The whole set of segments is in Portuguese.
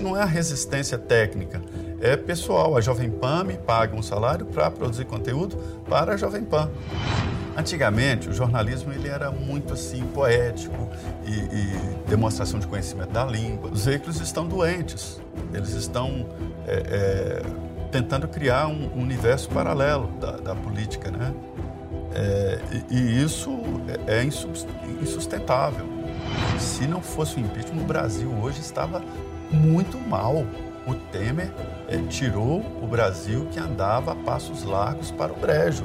não é a resistência técnica, é pessoal. A Jovem Pan me paga um salário para produzir conteúdo para a Jovem Pan. Antigamente, o jornalismo ele era muito assim poético e, e demonstração de conhecimento da língua. Os veículos estão doentes, eles estão é, é, tentando criar um universo paralelo da, da política, né? É, e, e, isso é, é insustentável. Se não fosse o impeachment, o Brasil hoje estava muito mal. O Temer tirou o Brasil que andava a passos largos para o brejo.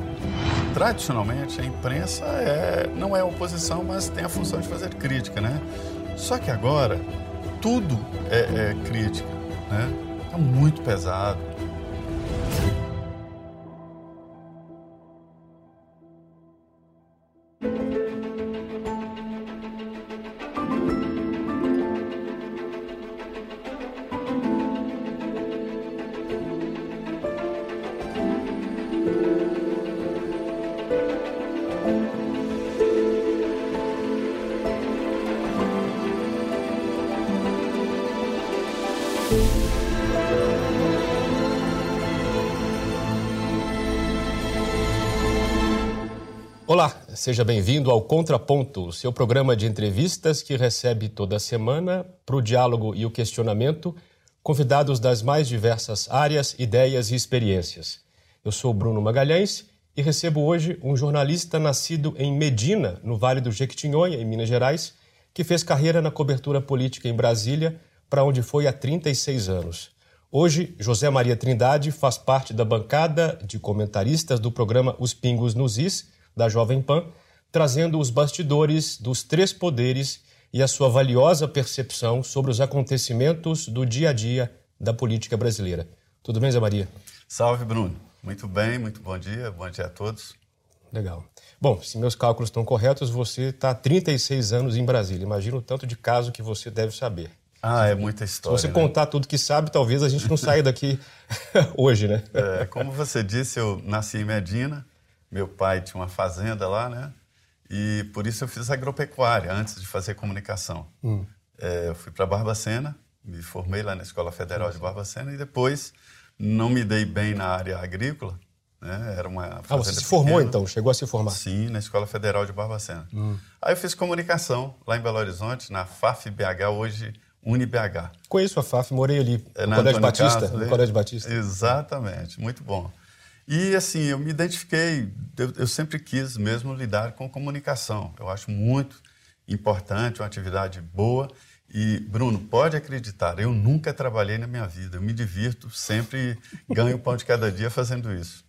Tradicionalmente, a imprensa é, não é oposição, mas tem a função de fazer crítica, né? Só que agora, tudo é, é crítica, né? Está muito pesado. Seja bem-vindo ao Contraponto, seu programa de entrevistas que recebe toda semana, para o diálogo e o questionamento, convidados das mais diversas áreas, ideias e experiências. Eu sou Bruno Magalhães e recebo hoje um jornalista nascido em Medina, no Vale do Jequitinhonha, em Minas Gerais, que fez carreira na cobertura política em Brasília, para onde foi há 36 anos. Hoje, José Maria Trindade faz parte da bancada de comentaristas do programa Os Pingos nos Is, da Jovem Pan, trazendo os bastidores dos três poderes e a sua valiosa percepção sobre os acontecimentos do dia a dia da política brasileira. Tudo bem, Zé Maria? Salve, Bruno. Muito bem, muito bom dia. Bom dia a todos. Legal. Bom, se meus cálculos estão corretos, você está há 36 anos em Brasília. Imagina o tanto de caso que você deve saber. Ah, é muita história. Se você né? contar tudo que sabe, talvez a gente não saia daqui hoje, né? É, como você disse, eu nasci em Medina, meu pai tinha uma fazenda lá, né? E por isso eu fiz agropecuária antes de fazer comunicação. Hum. É, eu fui para Barbacena, me formei lá na Escola Federal de Barbacena e depois não me dei bem na área agrícola. Né? Era uma ah, você se formou pequena. então? Chegou a se formar? Sim, na Escola Federal de Barbacena. Hum. Aí eu fiz comunicação lá em Belo Horizonte, na FAF-BH, hoje UniBH. Conheço a FAF, morei ali, é, no Colégio Batista, Castro, no Colégio Batista. Exatamente, muito bom. E assim, eu me identifiquei, eu, eu, sempre quis mesmo lidar com comunicação. Eu acho muito importante, uma atividade boa. E, Bruno, pode acreditar, eu nunca trabalhei na minha vida. Eu me divirto, sempre ganho o pão de cada dia fazendo isso.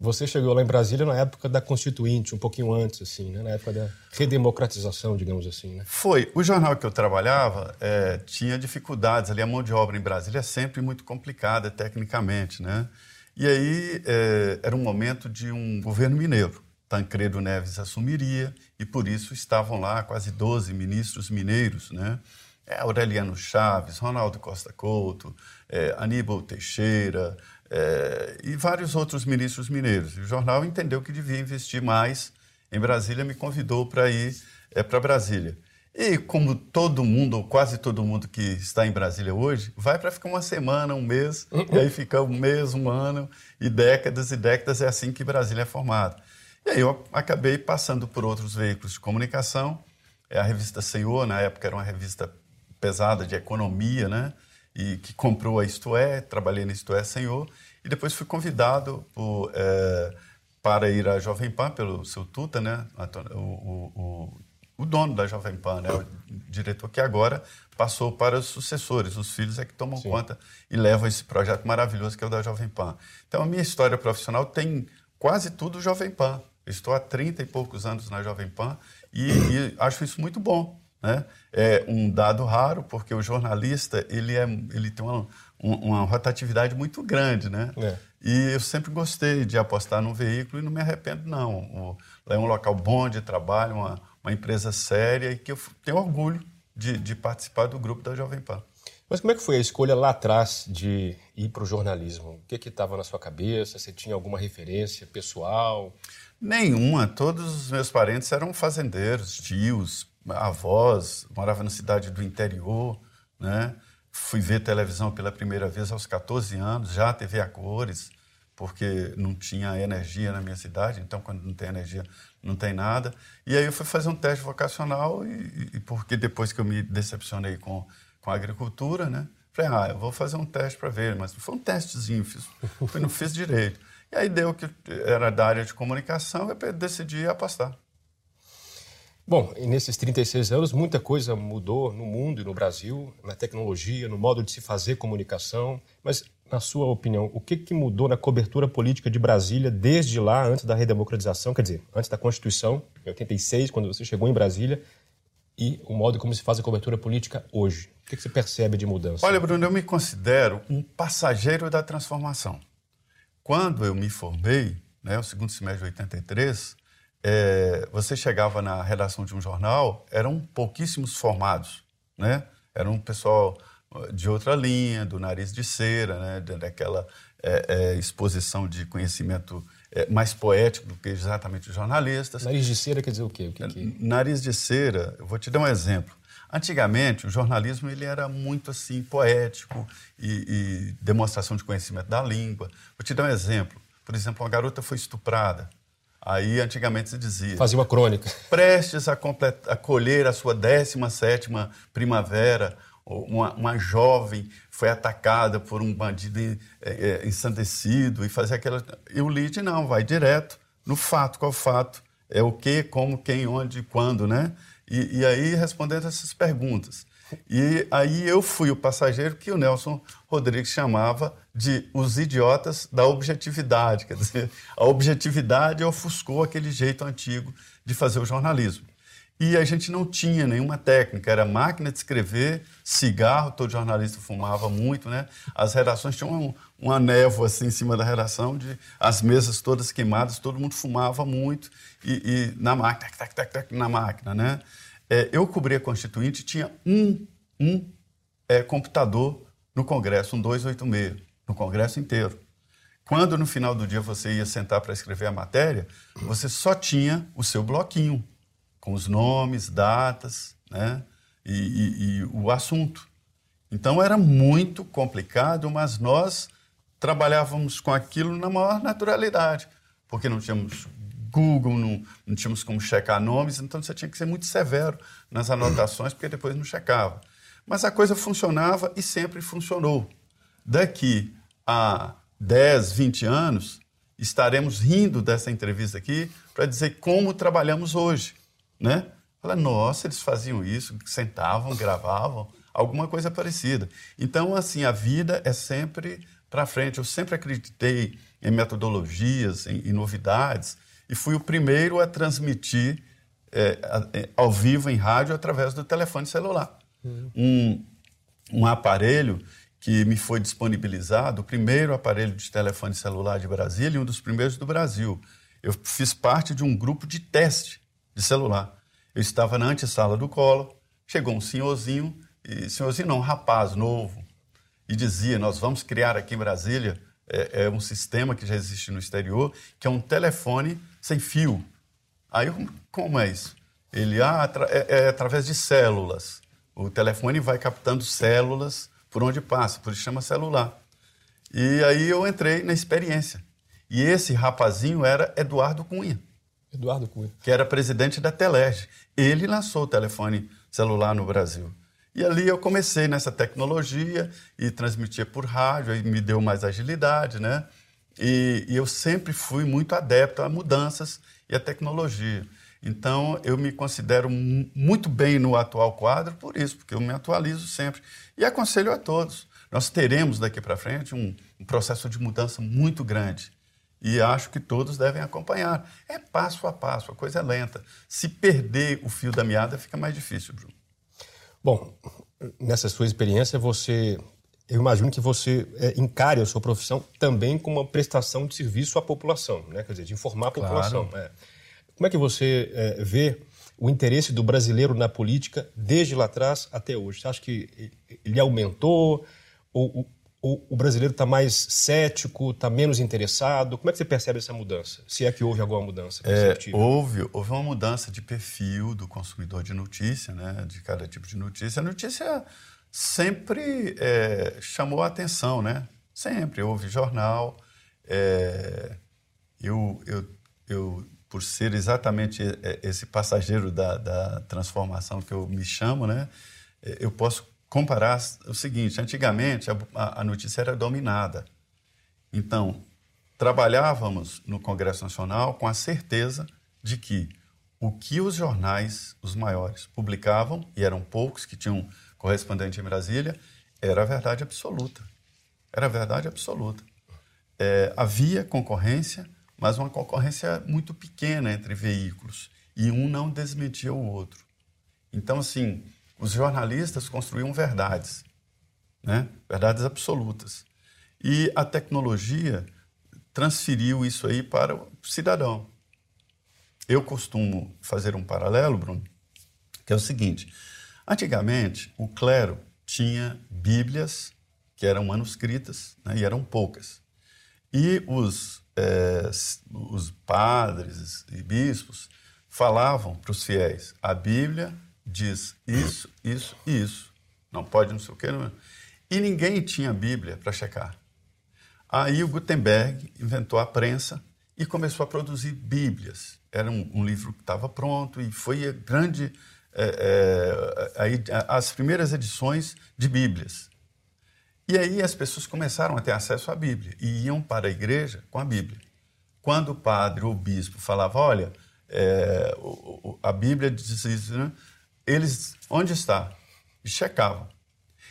Você chegou lá em Brasília na época da Constituinte, um pouquinho antes, assim, né? na época da redemocratização, digamos assim. Né? Foi. O jornal que eu trabalhava é, tinha dificuldades ali. A mão de obra em Brasília é sempre muito complicada tecnicamente, né? E aí é, era um momento de um governo mineiro. Tancredo Neves assumiria e por isso estavam lá quase 12 ministros mineiros, né? É, Aureliano Chaves, Ronaldo Costa Couto, é, Aníbal Teixeira é, e vários outros ministros mineiros. E o jornal entendeu que devia investir mais em Brasília, me convidou para ir é, para Brasília. E como todo mundo, ou quase todo mundo que está em Brasília hoje, vai para ficar uma semana, um mês, e aí fica um mês, um ano, e décadas e décadas, é assim que Brasília é formada. E aí eu acabei passando por outros veículos de comunicação, é a revista Senhor, na época era uma revista pesada de economia, né? E que comprou a Isto É, trabalhei na Isto É Senhor, e depois fui convidado por, é, para ir à Jovem Pan pelo seu tuta, né? O, o, o o dono da Jovem Pan, né? o diretor que agora passou para os sucessores, os filhos é que tomam Sim. conta e levam esse projeto maravilhoso que é o da Jovem Pan. Então, a minha história profissional tem quase tudo Jovem Pan. estou há 30 e poucos anos na Jovem Pan e, e, acho isso muito bom. Né? É um dado raro, porque o jornalista ele, é, ele tem uma, uma rotatividade muito grande. Né? É. E eu sempre gostei de apostar no veículo e não me arrependo, não. O, é um local bom de trabalho, uma, uma empresa séria e que eu tenho orgulho de, de participar do grupo da Jovem Pan. Mas como é que foi a escolha lá atrás de ir para o jornalismo? O que estava na sua cabeça? Você tinha alguma referência pessoal? Nenhuma. Todos os meus parentes eram fazendeiros, tios, avós, moravam na cidade do interior, né? Fui ver televisão pela primeira vez aos 14 anos, já TV a cores, porque não tinha energia na minha cidade, então quando não tem energia não tem nada. E aí eu fui fazer um teste vocacional e, e porque depois que eu me decepcionei com, com a agricultura, né? Falei, ah, eu vou fazer um teste para ver, mas foi um testezinho, fiz, fui, não fiz direito. E aí deu que era da área de comunicação, eu decidi apostar. Bom, e nesses 36 anos, muita coisa mudou no mundo e no Brasil, na tecnologia, no modo de se fazer comunicação. Mas, na sua opinião, o que, que mudou na cobertura política de Brasília desde lá, antes da redemocratização, quer dizer, antes da Constituição, em 86, quando você chegou em Brasília, e o modo como se faz a cobertura política hoje? O que, que você percebe de mudança? Olha, Bruno, eu me considero um passageiro da transformação. Quando eu me formei, né, o segundo semestre de 83, é, você chegava na redação de um jornal, eram pouquíssimos formados, né? Era um pessoal de outra linha, do nariz de cera, né? daquela é, é, exposição de conhecimento é, mais poético do que exatamente os jornalistas. Nariz de cera quer dizer o quê? O que que... Nariz de cera, eu vou te dar um exemplo. Antigamente, o jornalismo ele era muito assim poético e, e demonstração de conhecimento da língua. Vou te dar um exemplo. Por exemplo, uma garota foi estuprada. Aí, antigamente se dizia... Fazia uma crônica. Prestes a, a colher a sua 17ª primavera, uma, uma, jovem foi atacada por um bandido é, é, ensandecido e fazer aquela... E o lead não, vai direto no fato. Qual fato? É o que, como, quem, onde, quando, né? E, e aí, respondendo essas perguntas. E aí eu fui o passageiro que o Nelson Rodrigues chamava de os idiotas da objetividade. Quer dizer, a objetividade ofuscou aquele jeito antigo de fazer o jornalismo. E a gente não tinha nenhuma técnica, era máquina de escrever, cigarro, todo jornalista fumava muito, né? As redações tinham um, uma névoa assim em cima da redação, de as mesas todas queimadas, todo mundo fumava muito e, e na máquina, tac, tac, tac, na máquina, né? É, eu cobri a Constituinte, tinha um, um é, computador no Congresso, um 286, no Congresso inteiro. Quando no final do dia você ia sentar para escrever a matéria, você só tinha o seu bloquinho, com os nomes, datas né? e, e, e o assunto. Então era muito complicado, mas nós trabalhávamos com aquilo na maior naturalidade, porque não tínhamos Google, não, não tínhamos como checar nomes, então você tinha que ser muito severo nas anotações, porque depois não checava. Mas a coisa funcionava e sempre funcionou. Daqui a 10, 20 anos, estaremos rindo dessa entrevista aqui para dizer como trabalhamos hoje, né? Fala, nossa, eles faziam isso, sentavam, gravavam, alguma coisa parecida. Então, assim, a vida é sempre para frente. Eu sempre acreditei em metodologias, em, em novidades, e fui o primeiro a transmitir é, é, ao vivo em rádio através do telefone celular. Uhum. Um, um aparelho que me foi disponibilizado, o primeiro aparelho de telefone celular de Brasília e um dos primeiros do Brasil. Eu fiz parte de um grupo de teste de celular. Eu estava na antessala do colo, chegou um senhorzinho, e senhorzinho não, um rapaz novo, e dizia: Nós vamos criar aqui em Brasília é, é um sistema que já existe no exterior, que é um telefone sem fio. Aí, como é isso? Ele ah, é, é através de células. O telefone vai captando células por onde passa, por isso chama celular. E aí eu entrei na experiência. E esse rapazinho era Eduardo Cunha. Eduardo Cunha. Que era presidente da Telerge. Ele lançou o telefone celular no Brasil. E ali eu comecei nessa tecnologia e transmitia por rádio, aí me deu mais agilidade, né? E, e, eu sempre fui muito adepto a mudanças e a tecnologia. Então, eu me considero muito bem no atual quadro por isso, porque eu me atualizo sempre. E aconselho a todos. Nós teremos daqui para frente um, um, processo de mudança muito grande. E acho que todos devem acompanhar. É passo a passo, a coisa é lenta. Se perder o fio da meada, fica mais difícil, Bruno. Bom, nessa sua experiência, você eu imagino que você é, encare a sua profissão também como uma prestação de serviço à população, né? quer dizer, de informar a população. Claro. É. Como é que você é, vê o interesse do brasileiro na política desde lá atrás até hoje? Você acha que ele aumentou? Ou, ou o brasileiro está mais cético, está menos interessado? Como é que você percebe essa mudança? Se é que houve alguma mudança é, houve, houve uma mudança de perfil do consumidor de notícia, né? de cada tipo de notícia. A notícia sempre é, chamou a atenção, né? Sempre houve jornal. É, eu, eu, eu, por ser exatamente esse passageiro da, da transformação que eu me chamo, né? Eu posso comparar o seguinte: antigamente a, a notícia era dominada. Então, trabalhávamos no Congresso Nacional com a certeza de que o que os jornais, os maiores, publicavam, e eram poucos que tinham correspondente em Brasília, era a verdade absoluta. Era a verdade absoluta. É, havia concorrência, mas uma concorrência muito pequena entre veículos, e um não desmentia o outro. Então, assim, os jornalistas construíam verdades, né? verdades absolutas. E a tecnologia transferiu isso aí para o cidadão. Eu costumo fazer um paralelo, Bruno, que é o seguinte: antigamente o clero tinha Bíblias que eram manuscritas né, e eram poucas. E os, é, os padres e bispos falavam para os fiéis: a Bíblia diz isso, isso e isso. Não pode, não sei o quê. Não... E ninguém tinha Bíblia para checar. Aí o Gutenberg inventou a prensa e começou a produzir Bíblias. Era um, um livro que estava pronto e foi grande. É, é, aí, as primeiras edições de Bíblias. E aí as pessoas começaram a ter acesso à Bíblia e iam para a igreja com a Bíblia. Quando o padre ou o bispo falava, olha, é, a Bíblia diz isso, né? Eles, onde está? E checavam.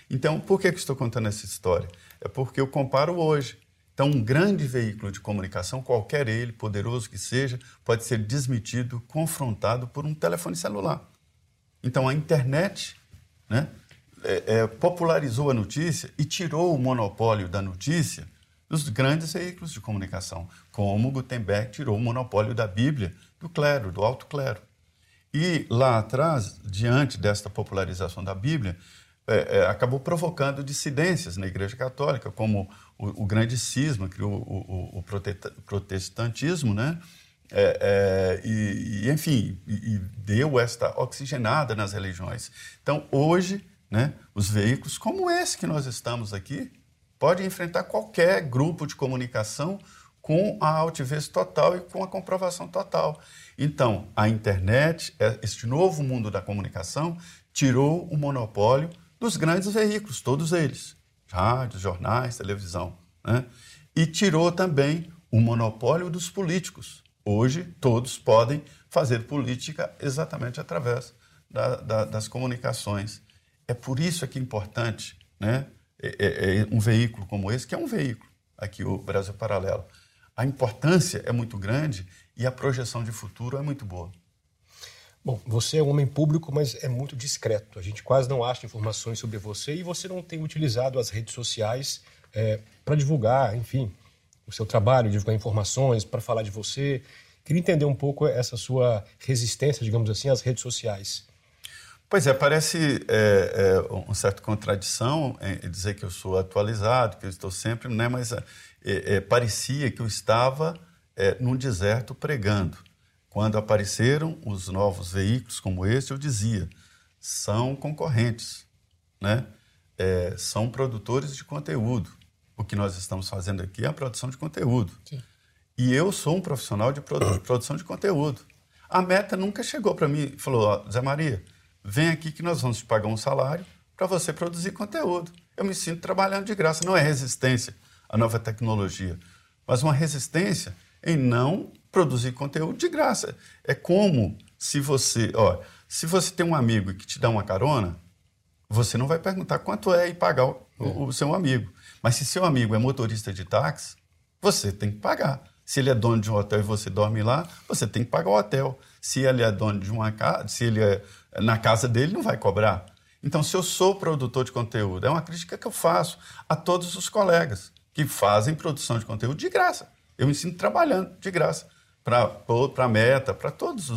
Então, por que, que estou contando essa história? É porque eu comparo hoje. Então, um grande veículo de comunicação, qualquer ele, poderoso que seja, pode ser desmentido, confrontado por um telefone celular. Então, a internet né, é, é, popularizou a notícia e tirou o monopólio da notícia dos grandes veículos de comunicação, como Gutenberg tirou o monopólio da Bíblia do clero, do alto clero. E lá atrás, diante desta popularização da Bíblia, é, é, acabou provocando dissidências na Igreja Católica, como o, o grande cisma, criou o, o, o protestantismo, né? É, é, e, e, enfim, e, e deu esta oxigenada nas religiões. Então, hoje, né, os veículos como esse que nós estamos aqui podem enfrentar qualquer grupo de comunicação com a altivez total e com a comprovação total. Então, a internet, é, este novo mundo da comunicação, tirou o monopólio dos grandes veículos, todos eles, rádios, jornais, televisão, né? e tirou também o monopólio dos políticos. Hoje, todos podem fazer política exatamente através da, da, das comunicações. É por isso que é importante né? É, é, é um veículo como esse, que é um veículo, aqui o Brasil Paralelo. A importância é muito grande e a projeção de futuro é muito boa. Bom, você é um homem público, mas é muito discreto. A gente quase não acha informações sobre você e você não tem utilizado as redes sociais é, para divulgar, enfim, o seu trabalho, divulgar informações, para falar de você. Queria entender um pouco essa sua resistência, digamos assim, às redes sociais. Pois é, parece é, é, uma certa contradição em dizer que eu sou atualizado, que eu estou sempre, né? mas é, é parecia que eu estava é, num deserto pregando. Quando apareceram os novos veículos como esse, eu dizia, são concorrentes, né? É, são produtores de conteúdo. O que nós estamos fazendo aqui é a produção de conteúdo. Sim. E eu sou um profissional de produ produção de conteúdo. A meta nunca chegou para mim e falou: Zé Maria, vem aqui que nós vamos te pagar um salário para você produzir conteúdo. Eu me sinto trabalhando de graça. Não é resistência à nova tecnologia, mas uma resistência em não produzir conteúdo de graça. É como se você, ó, se você tem um amigo que te dá uma carona, você não vai perguntar quanto é e pagar o, o, o seu amigo. Mas se seu amigo é motorista de táxi, você tem que pagar. Se ele é dono de um hotel e você dorme lá, você tem que pagar o hotel. Se ele é dono de uma casa, se ele é na casa dele, não vai cobrar. Então, se eu sou produtor de conteúdo, é uma crítica que eu faço a todos os colegas que fazem produção de conteúdo de graça. Eu me sinto trabalhando de graça para a Meta, para todas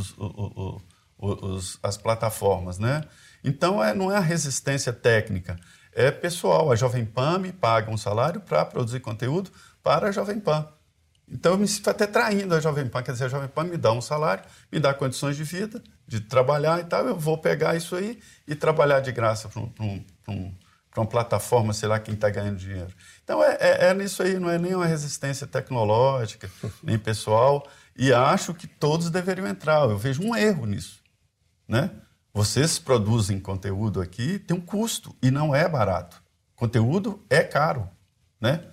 as plataformas, né? Então, é, não é a resistência técnica, é pessoal. A Jovem Pan me paga um salário para produzir conteúdo para a Jovem Pan. Então, eu me sinto até traindo a Jovem Pan, quer dizer, a Jovem Pan me dá um salário, me dá condições de vida, de trabalhar e tal, eu vou pegar isso aí e trabalhar de graça para um, um, um, uma plataforma, sei lá quem está ganhando dinheiro. Então é, é, é, nisso aí, não é nem uma resistência tecnológica, nem pessoal, e acho que todos deveriam entrar. Eu vejo um erro nisso. Né? Vocês produzem conteúdo aqui, tem um custo, e não é barato. Conteúdo é caro. Né?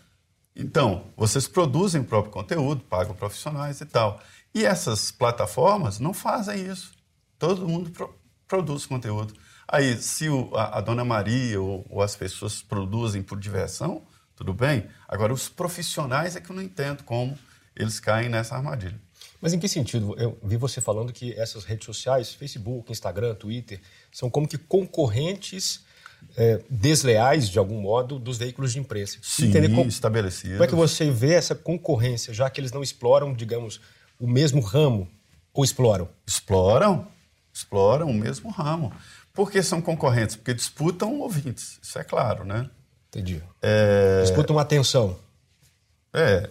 Então, vocês produzem o próprio conteúdo, pagam profissionais e tal. E essas plataformas não fazem isso. Todo mundo pro, produz conteúdo. Aí, se o, a, a, Dona Maria ou, ou, as pessoas produzem por diversão, tudo bem. Agora, os profissionais é que eu não entendo como eles caem nessa armadilha. Mas em que sentido? Eu vi você falando que essas redes sociais, Facebook, Instagram, Twitter, são como que concorrentes é, desleais, de algum modo, dos veículos de imprensa. Sim, Entender como, estabelecidos. Como é que você vê essa concorrência, já que eles não exploram, digamos, o mesmo ramo, ou exploram? Exploram, exploram o mesmo ramo. Por que são concorrentes? Porque disputam ouvintes, isso é claro, né? Entendi. É... Disputam atenção. É.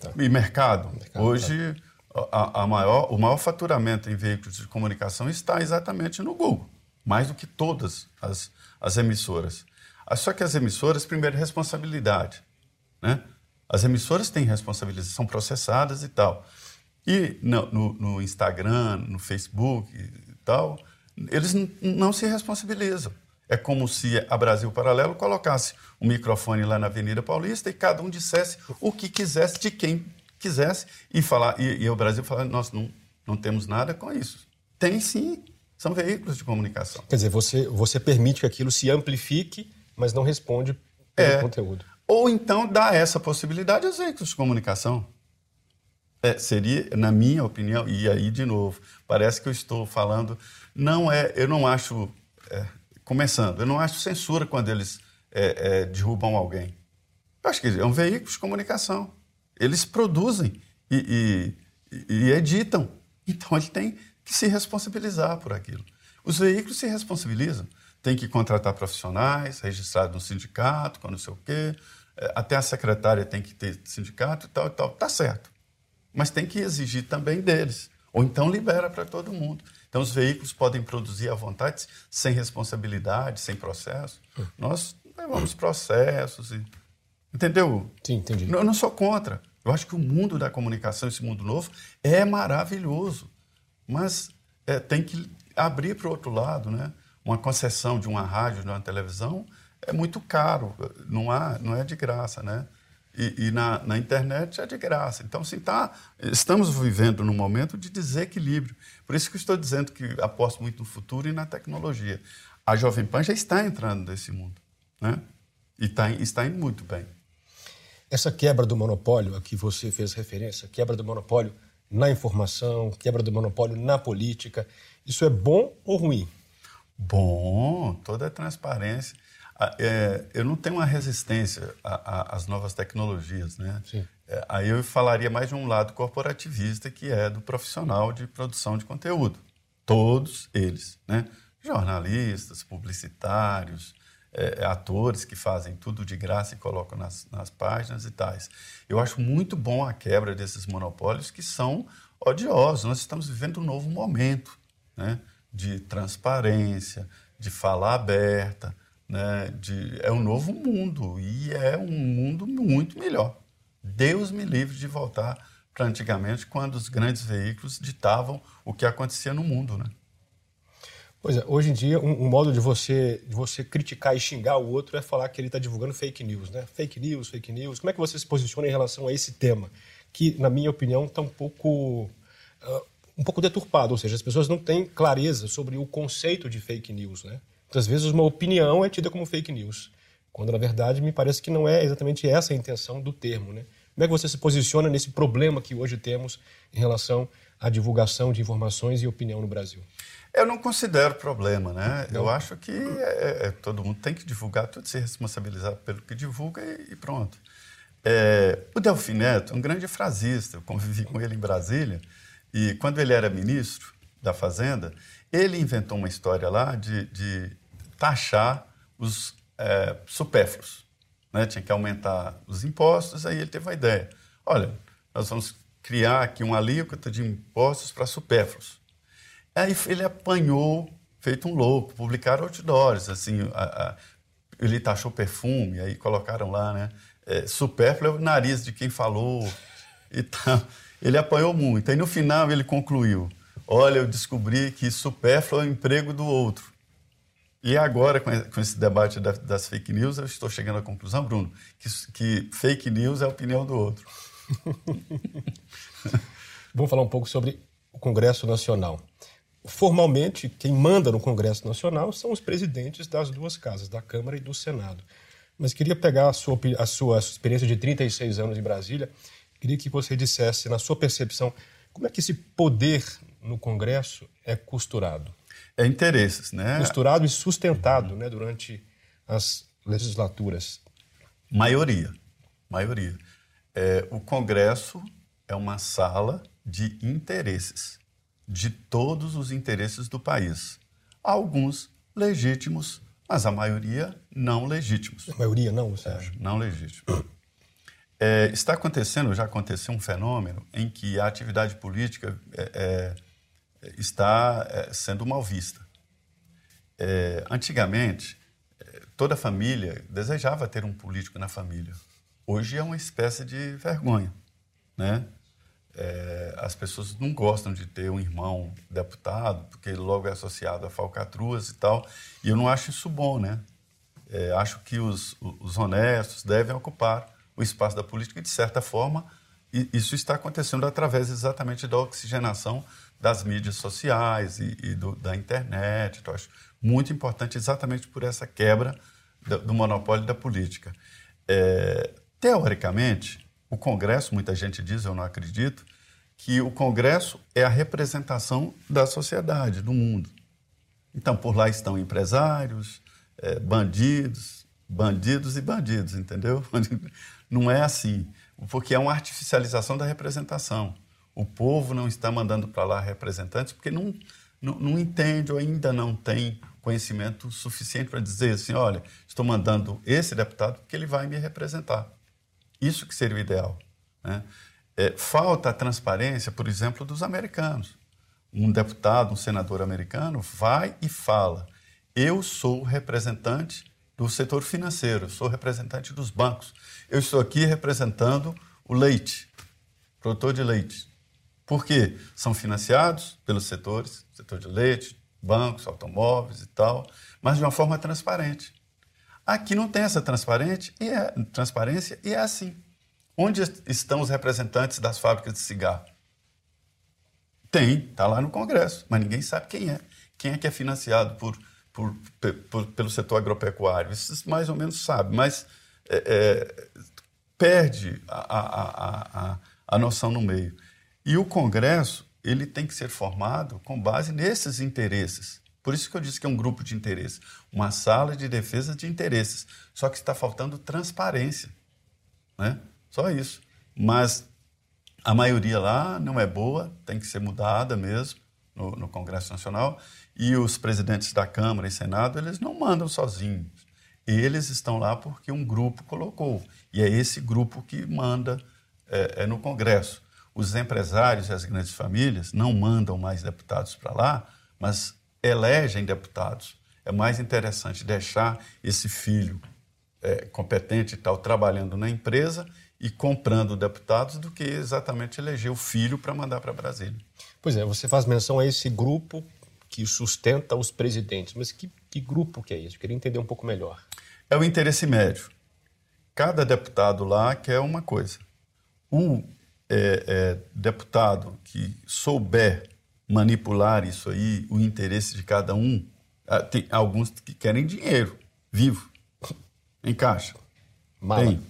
Tá. E mercado. mercado Hoje, tá. a, a, maior, o maior faturamento em veículos de comunicação está exatamente no Google, mais do que todas as, as emissoras. Ah, só que as emissoras, primeiro, responsabilidade. Né? As emissoras têm responsabilidade, são processadas e tal. E no, no, no Instagram, no Facebook e tal, eles não se responsabilizam. É como se a Brasil Paralelo colocasse um microfone lá na Avenida Paulista e cada um dissesse o que quisesse de quem quisesse e falar e, e o Brasil falar nós não, não temos nada com isso. Tem sim, são veículos de comunicação. Quer dizer, você você permite que aquilo se amplifique, mas não responde pelo é, conteúdo. Ou então dá essa possibilidade aos veículos de comunicação. É, seria, na minha opinião, e aí de novo, parece que eu estou falando, não é, eu não acho é, começando, eu não acho censura quando eles é, é, derrubam alguém. Eu acho que é um veículo de comunicação. Eles produzem e, e, e editam. Então ele tem que se responsabilizar por aquilo. Os veículos se responsabilizam. Tem que contratar profissionais, registrados no sindicato, com não sei o quê. É, até a secretária tem que ter sindicato e tal e tal. Tá certo. Mas tem que exigir também deles. Ou então libera para todo mundo. Então, os veículos podem produzir à vontade, sem responsabilidade, sem processo. Nós levamos processos. E... Entendeu? Sim, entendi. Eu não sou contra. Eu acho que o mundo da comunicação, esse mundo novo, é maravilhoso. Mas é, tem que abrir para o outro lado, né? Uma concessão de uma rádio, de uma televisão, é muito caro. Não, há, não é de graça, né? E, e na, na, internet é de graça. Então, assim, tá, estamos vivendo num momento de desequilíbrio. Por isso que estou dizendo que aposto muito no futuro e na tecnologia. A Jovem Pan já está entrando nesse mundo, né? E tá, está indo muito bem. Essa quebra do monopólio a que você fez referência, quebra do monopólio na informação, quebra do monopólio na política, isso é bom ou ruim? Bom, toda a transparência. Ah, é, eu não tenho uma resistência às novas tecnologias, né? É, aí eu falaria mais de um lado corporativista, que é do profissional de produção de conteúdo. Todos eles, né? Jornalistas, publicitários, é, atores que fazem tudo de graça e colocam nas, nas páginas e tais. Eu acho muito bom a quebra desses monopólios que são odiosos. Nós estamos vivendo um novo momento né? de transparência, de fala aberta, né, de, é um novo mundo e é um mundo muito melhor. Deus me livre de voltar para antigamente, quando os grandes veículos ditavam o que acontecia no mundo. Né? Pois é, hoje em dia, um, um, modo de você, de você criticar e xingar o outro é falar que ele está divulgando fake news, né? Fake news, fake news. Como é que você se posiciona em relação a esse tema? Que, na minha opinião, está um pouco, uh, um pouco deturpado, ou seja, as pessoas não têm clareza sobre o conceito de fake news, né? Muitas vezes uma opinião é tida como fake news, quando na verdade me parece que não é exatamente essa a intenção do termo. Né? Como é que você se posiciona nesse problema que hoje temos em relação à divulgação de informações e opinião no Brasil? Eu não considero problema, né? Eu acho que é, é, todo mundo tem que divulgar, tudo se responsabilizar pelo que divulga e, e pronto. É, o Delfim Neto, um grande frasista, eu convivi com ele em Brasília, e quando ele era ministro da Fazenda, ele inventou uma história lá de, de taxar os é, supérfluos. Né? Tinha que aumentar os impostos, aí ele teve uma ideia. Olha, nós vamos criar aqui uma alíquota de impostos para supérfluos. Aí ele apanhou, feito um louco, publicaram outdoors, assim, a, a, ele taxou perfume, aí colocaram lá, né? É, supérfluo é o nariz de quem falou e tal. Ele apanhou muito. Aí no final ele concluiu: Olha, eu descobri que supérfluo é o emprego do outro. E agora, com esse debate das fake news, eu estou chegando à conclusão, Bruno, que, que fake news é a opinião do outro. Vamos falar um pouco sobre o Congresso Nacional. Formalmente, quem manda no Congresso Nacional são os presidentes das duas casas, da Câmara e do Senado. Mas queria pegar a sua, a sua experiência de 36 anos em Brasília, queria que você dissesse, na sua percepção, como é que esse poder no Congresso é costurado? é interesses, né? Costurado e sustentado, né, durante as legislaturas. Maioria, maioria. É, o Congresso é uma sala de interesses, de todos os interesses do país. Alguns legítimos, mas a maioria não legítimos. A maioria não, você acha? É, não legítimos. É, está acontecendo, já aconteceu um fenômeno em que a atividade política é, é está é, sendo mal vista. É, antigamente, toda família desejava ter um político na família. Hoje é uma espécie de vergonha, né? É, as pessoas não gostam de ter um irmão deputado, porque logo é associado a falcatruas e tal. E eu não acho isso bom, né? É, acho que os, os honestos devem ocupar o espaço da política e, de certa forma, isso está acontecendo através exatamente da oxigenação das mídias sociais e, e do, da internet. Então, acho muito importante exatamente por essa quebra do, do monopólio da política. É, teoricamente, o Congresso, muita gente diz, eu não acredito, que o Congresso é a representação da sociedade, do mundo. Então, por lá estão empresários, é, bandidos, bandidos e bandidos, entendeu? Não é assim, porque é uma artificialização da representação. O povo não está mandando para lá representantes porque não, não, não entende ou ainda não tem conhecimento suficiente para dizer assim, olha, estou mandando esse deputado porque ele vai me representar. Isso que seria o ideal. Né? É, falta a transparência, por exemplo, dos americanos. Um deputado, um senador americano vai e fala: eu sou representante do setor financeiro, sou representante dos bancos. Eu estou aqui representando o leite, produtor de leite. Por quê? São financiados pelos setores, setor de leite, bancos, automóveis e tal, mas de uma forma transparente. Aqui não tem essa transparente e é, transparência e é assim. Onde estão os representantes das fábricas de cigarro? Tem, está lá no Congresso, mas ninguém sabe quem é. Quem é que é financiado por, por, por pelo setor agropecuário? Isso mais ou menos sabe, mas é, é, perde a, a, a, a noção no meio. E o Congresso ele tem que ser formado com base nesses interesses. Por isso que eu disse que é um grupo de interesses, uma sala de defesa de interesses. Só que está faltando transparência, né? Só isso. Mas a maioria lá não é boa, tem que ser mudada mesmo no, no Congresso Nacional. E os presidentes da Câmara e Senado eles não mandam sozinhos. Eles estão lá porque um grupo colocou. E é esse grupo que manda é, é no Congresso os empresários e as grandes famílias não mandam mais deputados para lá, mas elegem deputados. É mais interessante deixar esse filho é, competente e tal trabalhando na empresa e comprando deputados do que exatamente eleger o filho para mandar para Brasília. Pois é, você faz menção a esse grupo que sustenta os presidentes, mas que, que grupo que é isso? Eu queria entender um pouco melhor. É o interesse médio. Cada deputado lá quer uma coisa. O é, é, deputado que souber manipular isso aí, o interesse de cada um, ah, tem alguns que querem dinheiro vivo, em caixa. Mala. Tem.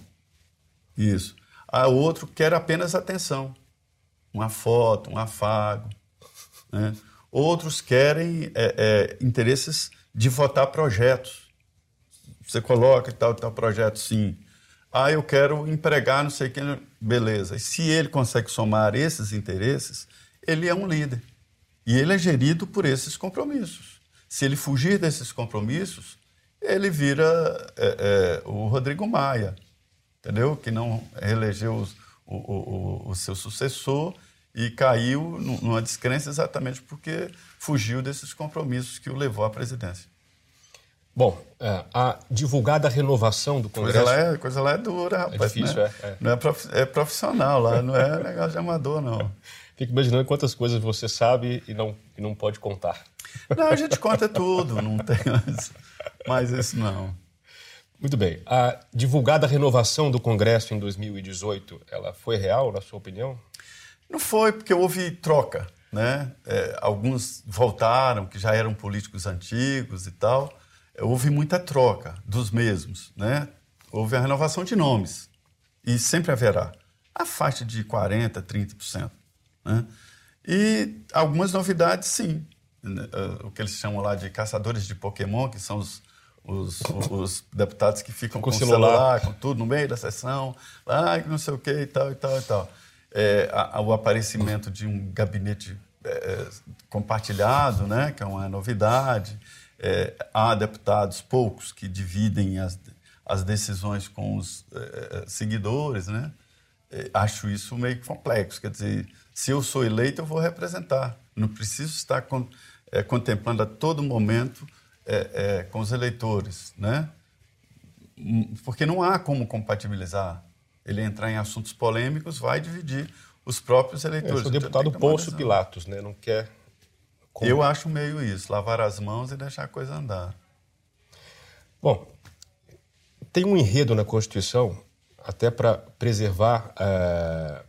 Isso. A outro quer apenas atenção, uma foto, um afago. Né? Outros querem é, é, interesses de votar projetos. Você coloca tal, tal projeto, sim. Ah, eu quero empregar não sei quem. Beleza. E se ele consegue somar esses interesses, ele é um líder. E ele é gerido por esses compromissos. Se ele fugir desses compromissos, ele vira é, é, o Rodrigo Maia, entendeu? Que não reelegeu os, o, o, o, seu sucessor e caiu numa descrença exatamente porque fugiu desses compromissos que o levou à presidência. Bom, é, a divulgada renovação do Congresso. Coisa lá é, coisa lá é dura, rapaz. É difícil, né? é, é. Não é, é profissional lá, não é negócio de amador, não. Fico imaginando quantas coisas você sabe e não, e não pode contar. Não, a gente conta tudo, não tem mais, mais isso não. Muito bem. A divulgada renovação do Congresso em 2018, ela foi real, na sua opinião? Não foi, porque houve troca. Né? É, alguns voltaram, que já eram políticos antigos e tal. É, houve muita troca dos mesmos. Né? Houve a renovação de nomes. E sempre haverá. A faixa de 40%, 30%. Né? E algumas novidades, sim. Né? É, o que eles chamam lá de caçadores de Pokémon, que são os, os, os deputados que ficam com, com o celular. celular, com tudo no meio da sessão, lá, não sei o que e tal, e tal, e tal é, a, o aparecimento de um gabinete é, compartilhado, né, que é uma novidade. É, há deputados, poucos, que dividem as, as decisões com os é, seguidores. Né? É, acho isso meio complexo. Quer dizer, se eu sou eleito, eu vou representar. Não preciso estar é, contemplando a todo momento com os eleitores. Né? Hum, porque não há como compatibilizar ele entrar em assuntos polêmicos, vai dividir os próprios eleitores. É, o deputado Pôncio Pilatos, né? Não quer. Como... Eu acho meio isso, lavar as mãos e deixar a coisa andar. Bom, tem um enredo na Constituição, até para preservar uh,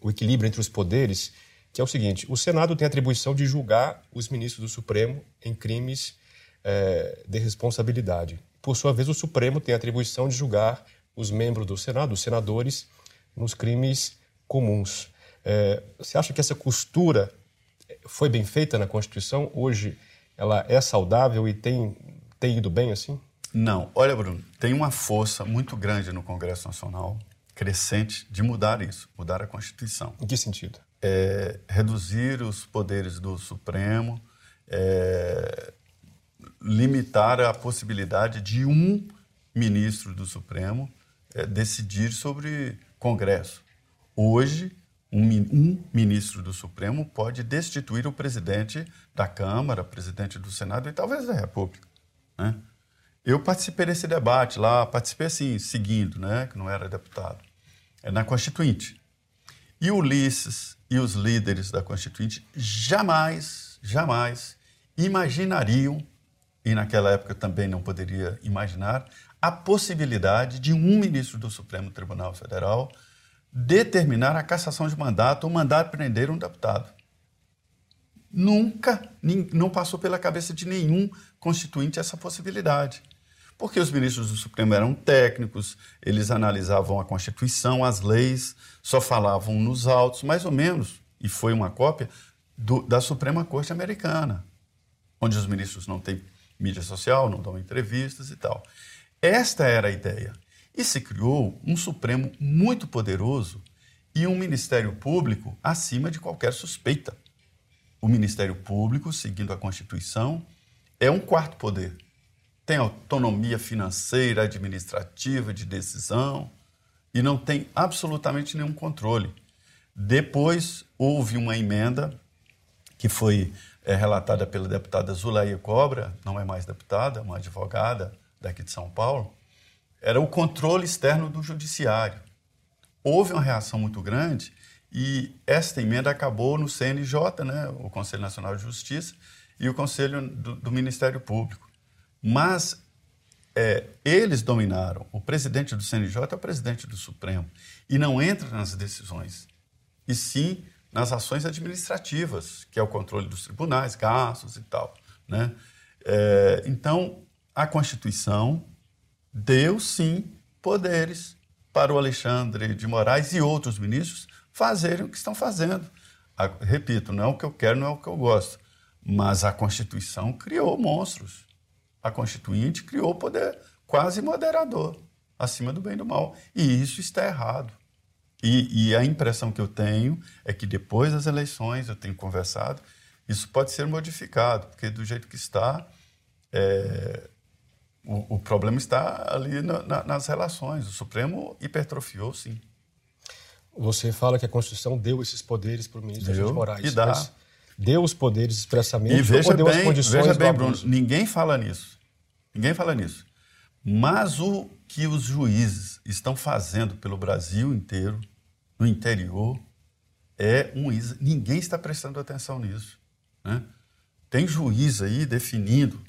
o equilíbrio entre os poderes, que é o seguinte: o Senado tem a atribuição de julgar os ministros do Supremo em crimes uh, de responsabilidade. Por sua vez, o Supremo tem a atribuição de julgar os membros do Senado, os senadores, nos crimes comuns. É, você acha que essa costura foi bem feita na Constituição? Hoje ela é saudável e tem, tem ido bem assim? Não. Olha, Bruno, tem uma força muito grande no Congresso Nacional, crescente, de mudar isso, mudar a Constituição. Em que sentido? É, reduzir os poderes do Supremo, é, limitar a possibilidade de um ministro do Supremo é, decidir sobre Congresso. Hoje, um, um, ministro do Supremo pode destituir o presidente da Câmara, presidente do Senado e talvez da República. Né? Eu participei desse debate lá, participei assim, seguindo, né, que não era deputado, é na Constituinte. E Ulisses e os líderes da Constituinte jamais, jamais imaginariam, e naquela época também não poderia imaginar, a possibilidade de um ministro do Supremo Tribunal Federal determinar a cassação de mandato ou mandar prender um deputado. Nunca, não passou pela cabeça de nenhum constituinte essa possibilidade. Porque os ministros do Supremo eram técnicos, eles analisavam a Constituição, as leis, só falavam nos autos, mais ou menos, e foi uma cópia do, da Suprema Corte Americana, onde os ministros não têm mídia social, não dão entrevistas e tal. Esta era a ideia. E se criou um Supremo muito poderoso e um Ministério Público acima de qualquer suspeita. O Ministério Público, seguindo a Constituição, é um quarto poder. Tem autonomia financeira, administrativa, de decisão e não tem absolutamente nenhum controle. Depois houve uma emenda que foi é, relatada pela deputada Zulaia Cobra, não é mais deputada, uma advogada daqui de São Paulo, era o controle externo do judiciário. Houve uma reação muito grande e esta emenda acabou no CNJ, né, o Conselho Nacional de Justiça, e o Conselho do, do Ministério Público. Mas é, eles dominaram. O presidente do CNJ é o presidente do Supremo e não entra nas decisões, e sim nas ações administrativas, que é o controle dos tribunais, gastos e tal. Né? É, então, a Constituição deu sim poderes para o Alexandre de Moraes e outros ministros fazerem o que estão fazendo. A, repito, não é o que eu quero, não é o que eu gosto, mas a Constituição criou monstros. A Constituinte criou poder quase moderador, acima do bem e do mal. E isso está errado. E, e, a impressão que eu tenho é que depois das eleições, eu tenho conversado, isso pode ser modificado, porque do jeito que está, é, o, o problema está ali na, na, nas relações. O Supremo hipertrofiou, sim. Você fala que a Constituição deu esses poderes para o ministro deu, de Moraes. E dá. deu os poderes expressamente e veja ou deu bem, as condições veja bem, Bruno, ninguém fala nisso. Ninguém fala nisso. Mas o que os juízes estão fazendo pelo Brasil inteiro, no interior, é um. Ninguém está prestando atenção nisso. Né? Tem juiz aí definindo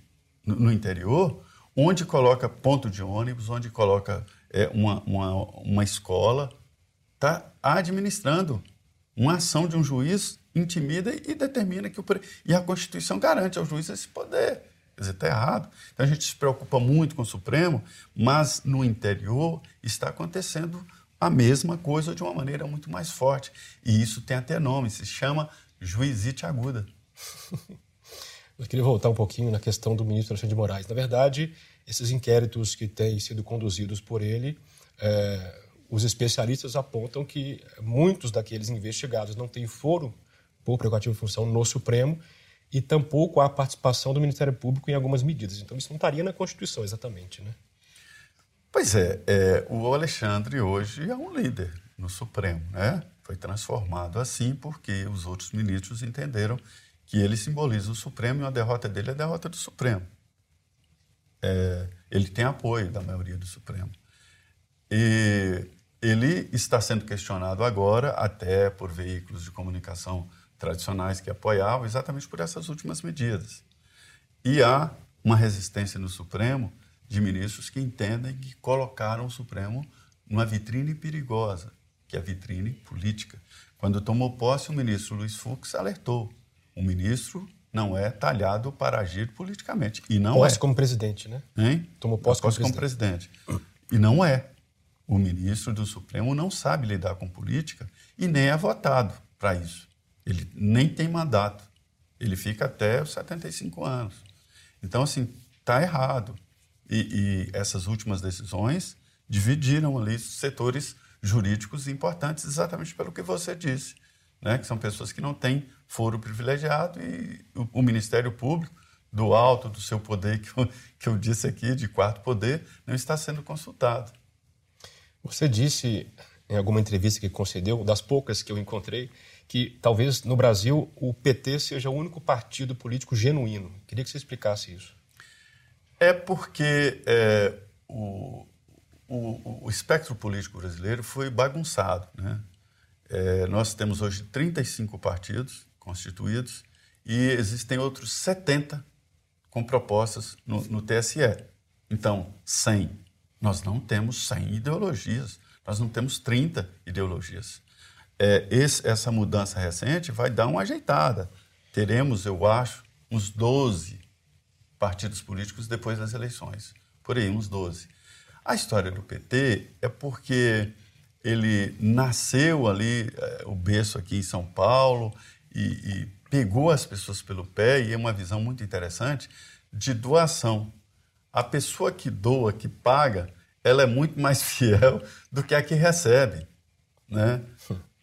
no, no, interior onde coloca ponto de ônibus, onde coloca é, uma, uma, uma escola, está administrando. Uma ação de um juiz intimida e determina que o. E a Constituição garante ao juiz esse poder. Quer dizer, está errado. Então a gente se preocupa muito com o Supremo, mas no interior está acontecendo a mesma coisa de uma maneira muito mais forte. E isso tem até nome, se chama juizite aguda. Eu queria voltar um pouquinho na questão do ministro Alexandre de Moraes. Na verdade, esses inquéritos que têm sido conduzidos por ele, é, os especialistas apontam que muitos daqueles investigados não têm foro por prerrogativa de função no Supremo e tampouco há participação do Ministério Público em algumas medidas. Então, isso não estaria na Constituição exatamente, né? Pois é, é, o Alexandre hoje é um líder no Supremo, né? Foi transformado assim porque os outros ministros entenderam que ele simboliza o Supremo e a derrota dele é a derrota do Supremo. É, ele tem apoio da maioria do Supremo. E ele está sendo questionado agora, até por veículos de comunicação tradicionais que apoiavam, exatamente por essas últimas medidas. E há uma resistência no Supremo de ministros que entendem que colocaram o Supremo numa vitrine perigosa, que é a vitrine política. Quando tomou posse, o ministro Luiz Fux alertou: o ministro não é talhado para agir politicamente. E não posse é. como presidente, né? Hein? Tomou posse, posse como, como presidente. E não é. O ministro do Supremo não sabe lidar com política e nem é votado para isso. Ele nem tem mandato. Ele fica até os 75 anos. Então, assim, está errado. E, e, essas últimas decisões dividiram ali setores jurídicos importantes exatamente pelo que você disse, né? que são pessoas que não têm foro privilegiado e o, o Ministério Público, do alto do seu poder, que eu, que eu disse aqui, de quarto poder, não está sendo consultado. Você disse em alguma entrevista que concedeu, das poucas que eu encontrei, que talvez no Brasil o PT seja o único partido político genuíno. Queria que você explicasse isso. É porque é, o, o, o, espectro político brasileiro foi bagunçado. Né? É, nós temos hoje 35 partidos constituídos e existem outros 70 com propostas no, no TSE. Então, 100. Nós não temos 100 ideologias, nós não temos 30 ideologias é, esse, essa mudança recente vai dar uma ajeitada. Teremos, eu acho, uns 12 partidos políticos depois das eleições. Por aí, uns 12. A história do PT é porque ele nasceu ali, é, o berço aqui em São Paulo, e, e pegou as pessoas pelo pé, e é uma visão muito interessante de doação. A pessoa que doa, que paga, ela é muito mais fiel do que a que recebe. Né?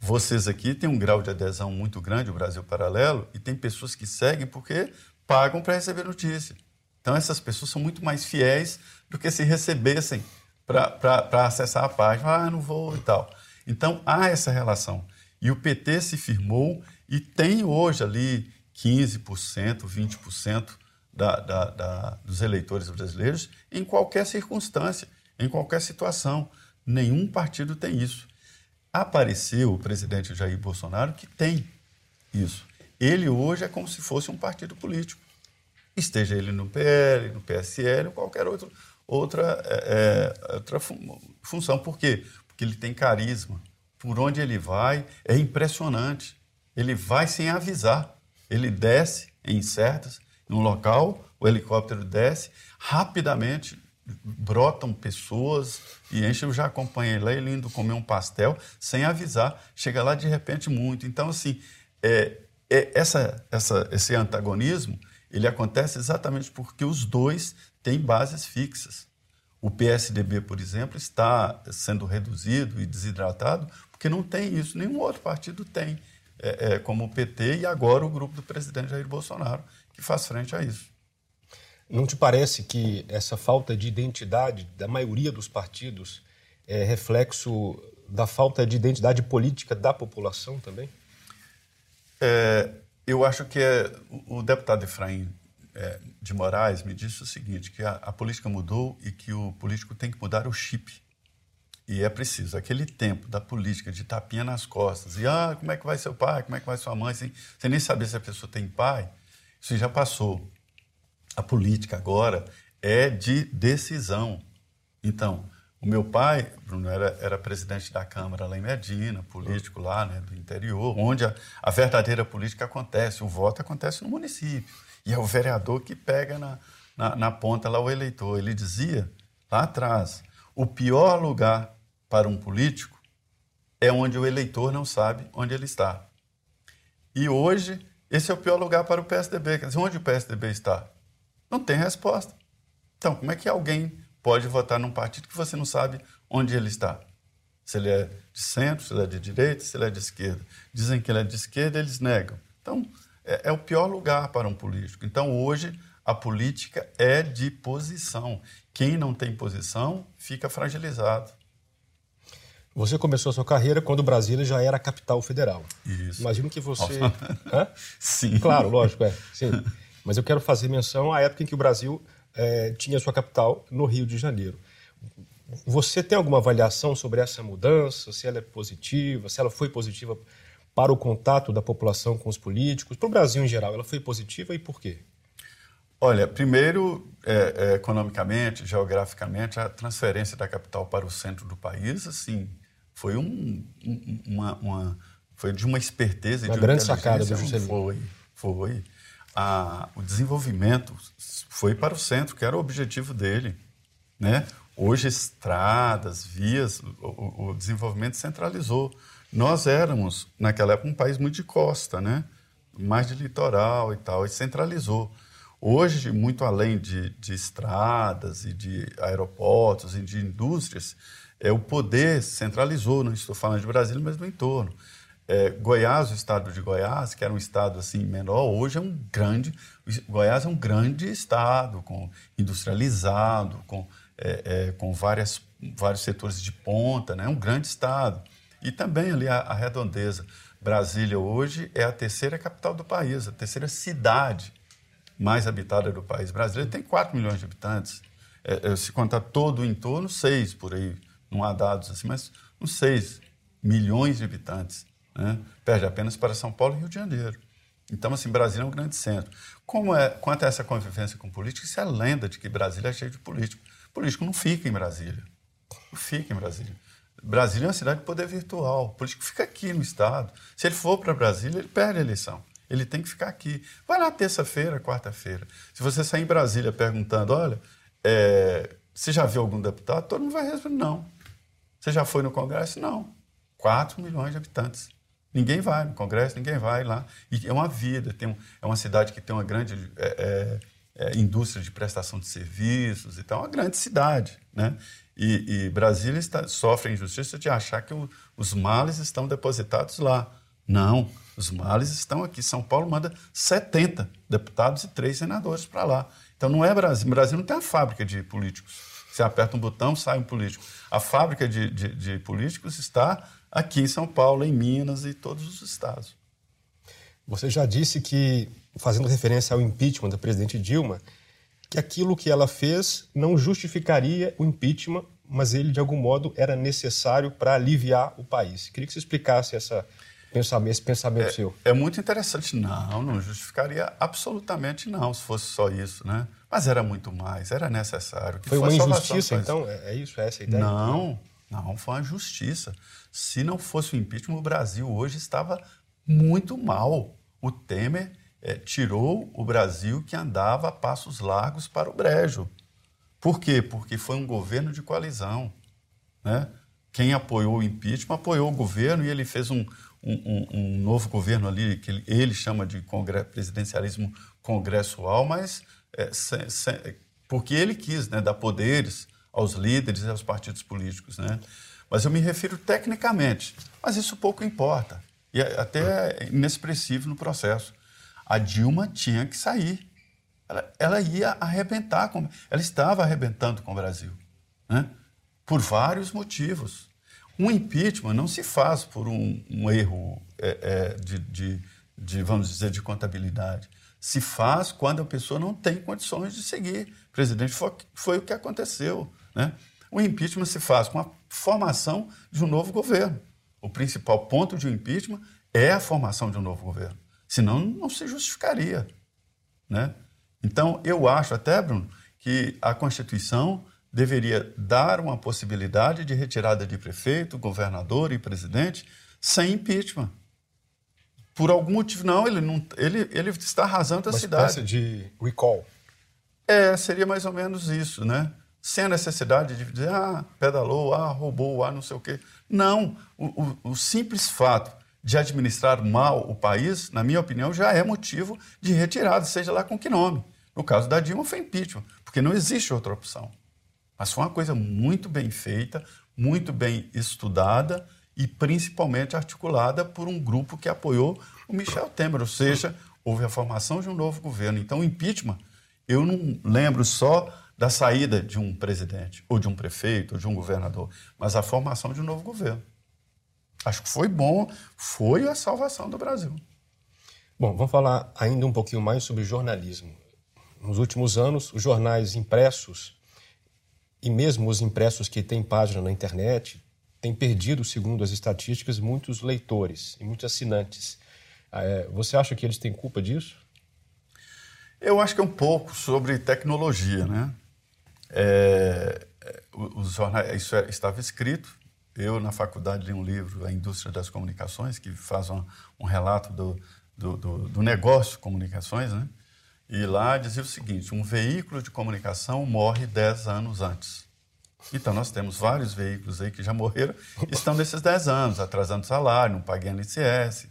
Vocês aqui têm um grau de adesão muito grande, o Brasil Paralelo, e tem pessoas que seguem porque pagam para receber notícia. Então, essas pessoas são muito mais fiéis do que se recebessem para acessar a página. Ah, não vou e tal. Então, há essa relação. E o PT se firmou e tem hoje ali 15%, 20% da, da, da, dos eleitores brasileiros em qualquer circunstância, em qualquer situação. Nenhum partido tem isso apareceu o presidente Jair Bolsonaro que tem isso. Ele hoje é como se fosse um partido político. Esteja ele no PL, no PSL ou qualquer outro, outra, é, é outra função. Por quê? Porque ele tem carisma. Por onde ele vai é impressionante. Ele vai sem avisar. Ele desce em certas, num local, o helicóptero desce, rapidamente brotam pessoas e enche, eu já acompanhei lá ele indo comer um pastel sem avisar, chega lá de repente muito. Então, assim, é, é essa, essa, esse antagonismo, ele acontece exatamente porque os dois têm bases fixas. O PSDB, por exemplo, está sendo reduzido e desidratado porque não tem isso, nenhum outro partido tem, é, é, como o PT e agora o grupo do presidente Jair Bolsonaro, que faz frente a isso. Não te parece que essa falta de identidade da maioria dos partidos é reflexo da falta de identidade política da população também? É, eu acho que é, o deputado Efraim é, de Moraes me disse o seguinte, que a, a política mudou e que o político tem que mudar o chip. E é preciso, aquele tempo da política de tapinha nas costas, e ah, como é que vai seu pai, como é que vai sua mãe, sem, sem nem saber se a pessoa tem pai, isso já passou. A política agora é de decisão. Então, o meu pai, Bruno, era, era presidente da Câmara lá em Medina, político lá né, do interior, onde a, a verdadeira política acontece, o voto acontece no município. E é o vereador que pega na, na, na ponta lá o eleitor. Ele dizia lá atrás: o pior lugar para um político é onde o eleitor não sabe onde ele está. E hoje, esse é o pior lugar para o PSDB. Quer dizer, onde o PSDB está? Não tem resposta. Então, como é que alguém pode votar num partido que você não sabe onde ele está? Se ele é de centro, se ele é de direita, se ele é de esquerda. Dizem que ele é de esquerda, eles negam. Então, é, é o pior lugar para um político. Então, hoje, a política é de posição. Quem não tem posição fica fragilizado. Você começou a sua carreira quando Brasília já era a capital federal. Isso. Imagino que você. Sim. Claro, lógico, é. Sim. Mas eu quero fazer menção à época em que o Brasil é, tinha sua capital no Rio de Janeiro. Você tem alguma avaliação sobre essa mudança? Se ela é positiva, se ela foi positiva para o contato da população com os políticos, para o Brasil em geral, ela foi positiva e por quê? Olha, primeiro, é, é, economicamente, geograficamente, a transferência da capital para o centro do país, assim, foi um, uma, uma, foi de uma esperteza uma de uma grande sacada do Juscelino. Foi, foi. A, o desenvolvimento foi para o centro, que era o objetivo dele, né? Hoje estradas, vias, o, o desenvolvimento centralizou. Nós éramos naquela época um país muito de costa, né? Mais de litoral e tal, e centralizou. Hoje, muito além de, de estradas e de aeroportos e de indústrias, é, o poder centralizou, não estou falando de Brasília, mas do entorno. É, Goiás, o estado de Goiás, que era um estado assim menor, hoje é um grande. Goiás é um grande estado, com industrializado, com, é, é, com várias, vários setores de ponta, né? é um grande estado. E também ali a, a redondeza. Brasília hoje é a terceira capital do país, a terceira cidade mais habitada do país. Brasília tem 4 milhões de habitantes. É, é, se contar todo o entorno, 6 por aí não há dados assim, mas uns 6 milhões de habitantes. Né? Perde apenas para São Paulo e Rio de Janeiro. Então, assim, Brasília é um grande centro. Como é, quanto a essa convivência com políticos, isso é lenda de que Brasília é cheio de políticos. O político não fica em Brasília. Não fica em Brasília. Brasília é uma cidade de poder virtual. O político fica aqui no Estado. Se ele for para Brasília, ele perde a eleição. Ele tem que ficar aqui. Vai lá terça-feira, quarta-feira. Se você sair em Brasília perguntando, olha, é, você já viu algum deputado? Todo mundo vai responder, não. Você já foi no Congresso? Não. 4 milhões de habitantes. Ninguém vai no Congresso, ninguém vai lá. E é uma vida, tem um, é uma cidade que tem uma grande é, é, é indústria de prestação de serviços, então é uma grande cidade. Né? E, e Brasília está, sofre a injustiça de achar que o, os males estão depositados lá. Não, os males estão aqui. São Paulo manda 70 deputados e três senadores para lá. Então não é Brasil. Brasil não tem a fábrica de políticos. Você aperta um botão, sai um político. A fábrica de, de, de políticos está aqui em São Paulo, em Minas e todos os estados. Você já disse que, fazendo referência ao impeachment da presidente Dilma, que aquilo que ela fez não justificaria o impeachment, mas ele, de algum modo, era necessário para aliviar o país. Queria que você explicasse essa, esse pensamento é, seu. É muito interessante. Não, não justificaria absolutamente não, se fosse só isso, né? Mas era muito mais, era necessário. foi uma injustiça, então? É, é isso? É essa a ideia? Não, não, foi uma justiça. Se não fosse o impeachment, o Brasil hoje estava muito mal. O Temer é, tirou o Brasil que andava a passos largos para o brejo. Por quê? Porque foi um governo de coalizão. Né? Quem apoiou o impeachment apoiou o governo e ele fez um, um, um novo governo ali, que ele, chama de presidencialismo congressual, mas é, se, se, porque ele quis né, dar poderes aos líderes e aos partidos políticos. Né? Mas eu me refiro tecnicamente, mas isso pouco importa. E é até inexpressivo no processo. A Dilma tinha que sair. Ela, ela ia arrebentar, com, ela estava arrebentando com o Brasil. Né? Por vários motivos. Um impeachment não se faz por um, um erro é, é, de, de, de, vamos dizer, de contabilidade Se faz quando a pessoa não tem condições de seguir. Presidente, foi, foi o que aconteceu. Né? O impeachment se faz com a formação de um novo governo. O principal ponto de um impeachment é a formação de um novo governo. Senão, não se justificaria. Né? Então, eu acho até, Bruno, que a Constituição deveria dar uma possibilidade de retirada de prefeito, governador e presidente sem impeachment. Por algum motivo, não, ele, não, ele, ele está arrasando a uma cidade. Uma espécie de recall. É, seria mais ou menos isso, né? Sem a necessidade de dizer, ah, pedalou, ah, roubou, ah, não sei o quê. Não, o, o, o simples fato de administrar mal o país, na minha opinião, já é motivo de retirada, seja lá com que nome. No caso da Dilma, foi impeachment, porque não existe outra opção. Mas foi uma coisa muito bem feita, muito bem estudada e principalmente articulada por um grupo que apoiou o Michel Temer, ou seja, houve a formação de um novo governo. Então, o impeachment, eu não lembro só da saída de um presidente, ou de um prefeito, ou de um governador, mas a formação de um novo governo. Acho que foi bom, foi a salvação do Brasil. Bom, vamos falar ainda um pouquinho mais sobre jornalismo. Nos últimos anos, os jornais impressos e mesmo os impressos que têm página na internet têm perdido, segundo as estatísticas, muitos leitores e muitos assinantes. É, você acha que eles têm culpa disso? Eu acho que é um pouco sobre tecnologia, né? É, os jornais, isso é, estava escrito. Eu, na faculdade, li um livro, A Indústria das Comunicações, que faz um, um relato do, do, do, do negócio de comunicações, né? E lá dizia o seguinte: um veículo de comunicação morre 10 anos antes. Então, nós temos vários veículos aí que já morreram estão nesses 10 anos, atrasando salário, não pagando ICS.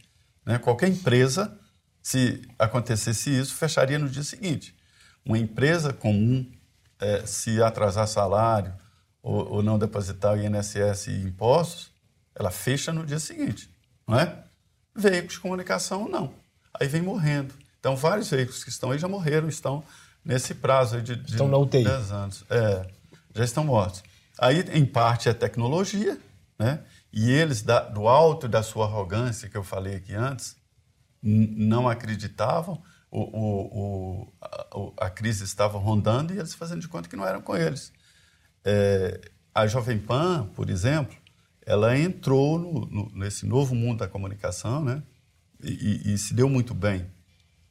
Né? Qualquer empresa, se acontecesse isso, fecharia no dia seguinte. Uma empresa comum, é, se atrasar salário ou, ou, não depositar o INSS e impostos, ela fecha no dia seguinte. Não é? Veículos de comunicação, não. Aí vem morrendo. Então, vários veículos que estão aí já morreram, estão nesse prazo de, de estão na UTI. 10 anos. É, já estão mortos. Aí, em parte, é tecnologia, né? e eles, da, do alto da sua arrogância, que eu falei aqui antes, não acreditavam, o, o, o, a, crise estava rondando e eles fazendo de conta que não eram com eles. É, a Jovem Pan, por exemplo, ela entrou no, no, nesse novo mundo da comunicação né? e, e, e se deu muito bem.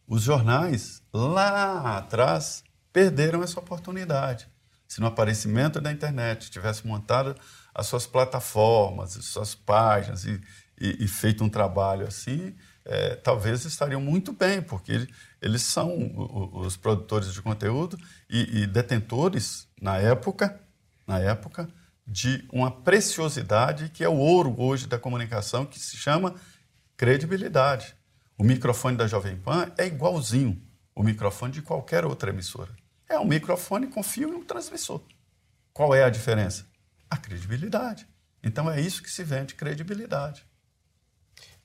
Os jornais, lá atrás, perderam essa oportunidade. Se no aparecimento da internet tivesse montado as suas plataformas, as suas páginas e, e, e feito um trabalho assim, é, talvez estariam muito bem, porque eles são os produtores de conteúdo e, e detentores, na época, na época, de uma preciosidade que é o ouro hoje da comunicação, que se chama credibilidade. O microfone da Jovem Pan é igualzinho o microfone de qualquer outra emissora. É um microfone com fio e um transmissor. Qual é a diferença? A credibilidade. Então é isso que se vende, credibilidade.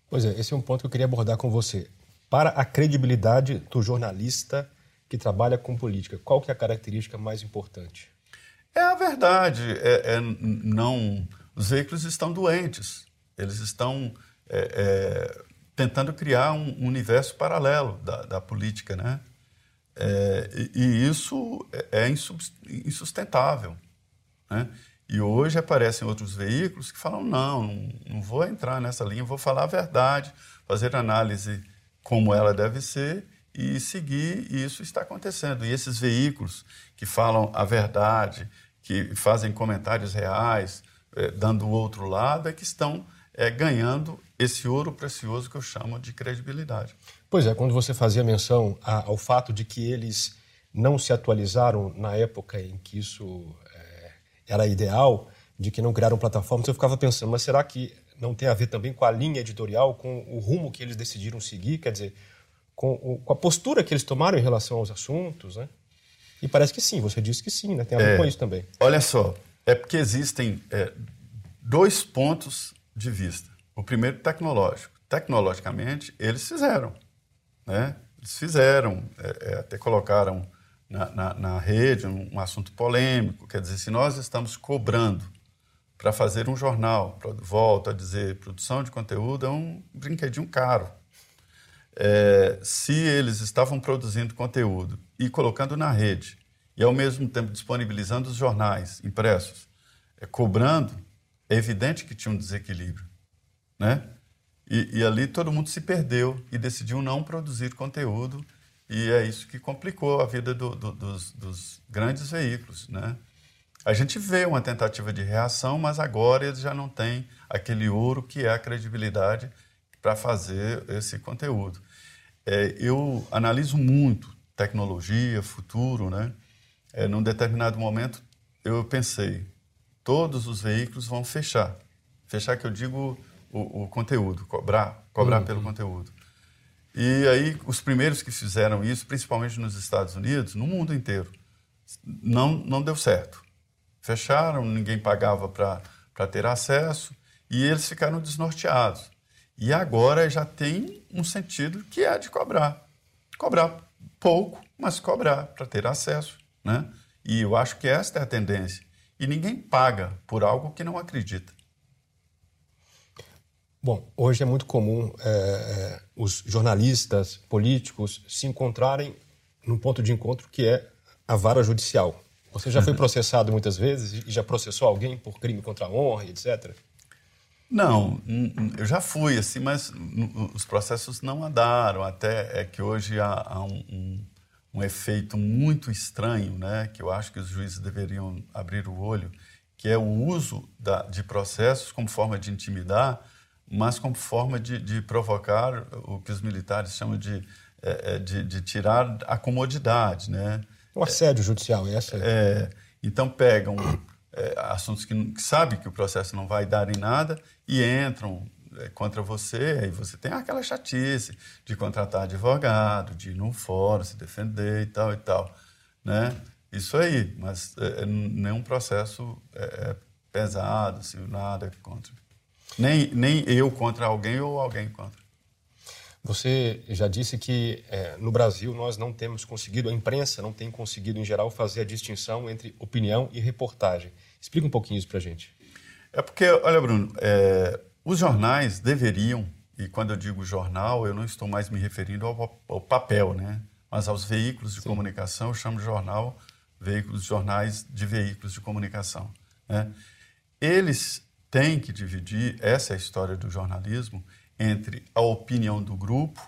Pois é, esse é um ponto que eu queria abordar com você. Para a credibilidade do jornalista que trabalha com política, qual que é a característica mais importante? É a verdade. É, é não, os veículos estão doentes. Eles estão é, é tentando criar um universo paralelo da, da política, né? É, e, e, isso é, é insustentável, né? E hoje aparecem outros veículos que falam não, não, vou entrar nessa linha, vou falar a verdade, fazer análise como ela deve ser e seguir, e isso está acontecendo. E esses veículos que falam a verdade, que fazem comentários reais, é, dando o outro lado, é que estão é, ganhando esse ouro precioso que eu chamo de credibilidade. Pois é, quando você fazia menção ao fato de que eles não se atualizaram na época em que isso era ideal, de que não criaram plataformas, eu ficava pensando, mas será que não tem a ver também com a linha editorial, com o rumo que eles decidiram seguir, quer dizer, com, o, com a postura que eles tomaram em relação aos assuntos, né? E parece que sim, você disse que sim, né? Tem a ver é, com isso também. Olha só, é porque existem é, dois pontos de vista. O primeiro, tecnológico. Tecnologicamente, eles fizeram. Né? Eles fizeram, é, é, até colocaram na, na, na rede um, um, assunto polêmico. Quer dizer, se nós estamos cobrando para fazer um jornal, volto a dizer, produção de conteúdo é um brinquedinho caro. é, se eles estavam produzindo conteúdo e colocando na rede, e ao mesmo tempo disponibilizando os jornais impressos, é, cobrando, é evidente que tinha um desequilíbrio. Né? E, e, ali todo mundo se perdeu e decidiu não produzir conteúdo, e é isso que complicou a vida do, do, dos, dos, grandes veículos. Né? A gente vê uma tentativa de reação, mas agora eles já não têm aquele ouro que é a credibilidade para fazer esse conteúdo. É, eu analiso muito tecnologia, futuro, né? É, num determinado momento eu pensei, todos os veículos vão fechar. Fechar que eu digo o, o conteúdo, cobrar, cobrar uhum. pelo conteúdo. E aí os primeiros que fizeram isso, principalmente nos Estados Unidos, no mundo inteiro, não, não deu certo. Fecharam, ninguém pagava para ter acesso e eles ficaram desnorteados. E agora já tem um sentido que é de cobrar. Cobrar pouco, mas cobrar para ter acesso. Né? E eu acho que esta é a tendência. E ninguém paga por algo que não acredita. Bom, hoje é muito comum é, é, os jornalistas, políticos se encontrarem num ponto de encontro que é a vara judicial. Você já foi processado muitas vezes e já processou alguém por crime contra a honra, etc? Não, eu já fui, assim, mas os processos não andaram. Até é que hoje há, há um, um, um, efeito muito estranho, né, que eu acho que os juízes deveriam abrir o olho, que é o uso da, de processos como forma de intimidar, mas como forma de, de provocar o que os militares chamam de, é, é de, de, tirar a comodidade, né? O assédio judicial, essa? É, então pegam é, assuntos que, que sabe que o processo não vai dar em nada e entram é, contra você, aí você tem aquela chatice de contratar advogado, de ir num fórum, se defender e tal e tal, né? Isso aí, mas é, é nenhum processo é, é, pesado, assim, nada contra. Nem, nem eu contra alguém ou alguém contra. Você já disse que é, no Brasil nós não temos conseguido, a imprensa não tem conseguido, em geral, fazer a distinção entre opinião e reportagem. Explica um pouquinho isso para a gente. É porque, olha, Bruno, é, os jornais deveriam, e quando eu digo jornal, eu não estou mais me referindo ao, ao papel, né? mas aos veículos de Sim. comunicação, eu chamo de jornal, veículos, jornais de veículos de comunicação. Né? Eles têm que dividir, essa é história do jornalismo, entre a opinião do grupo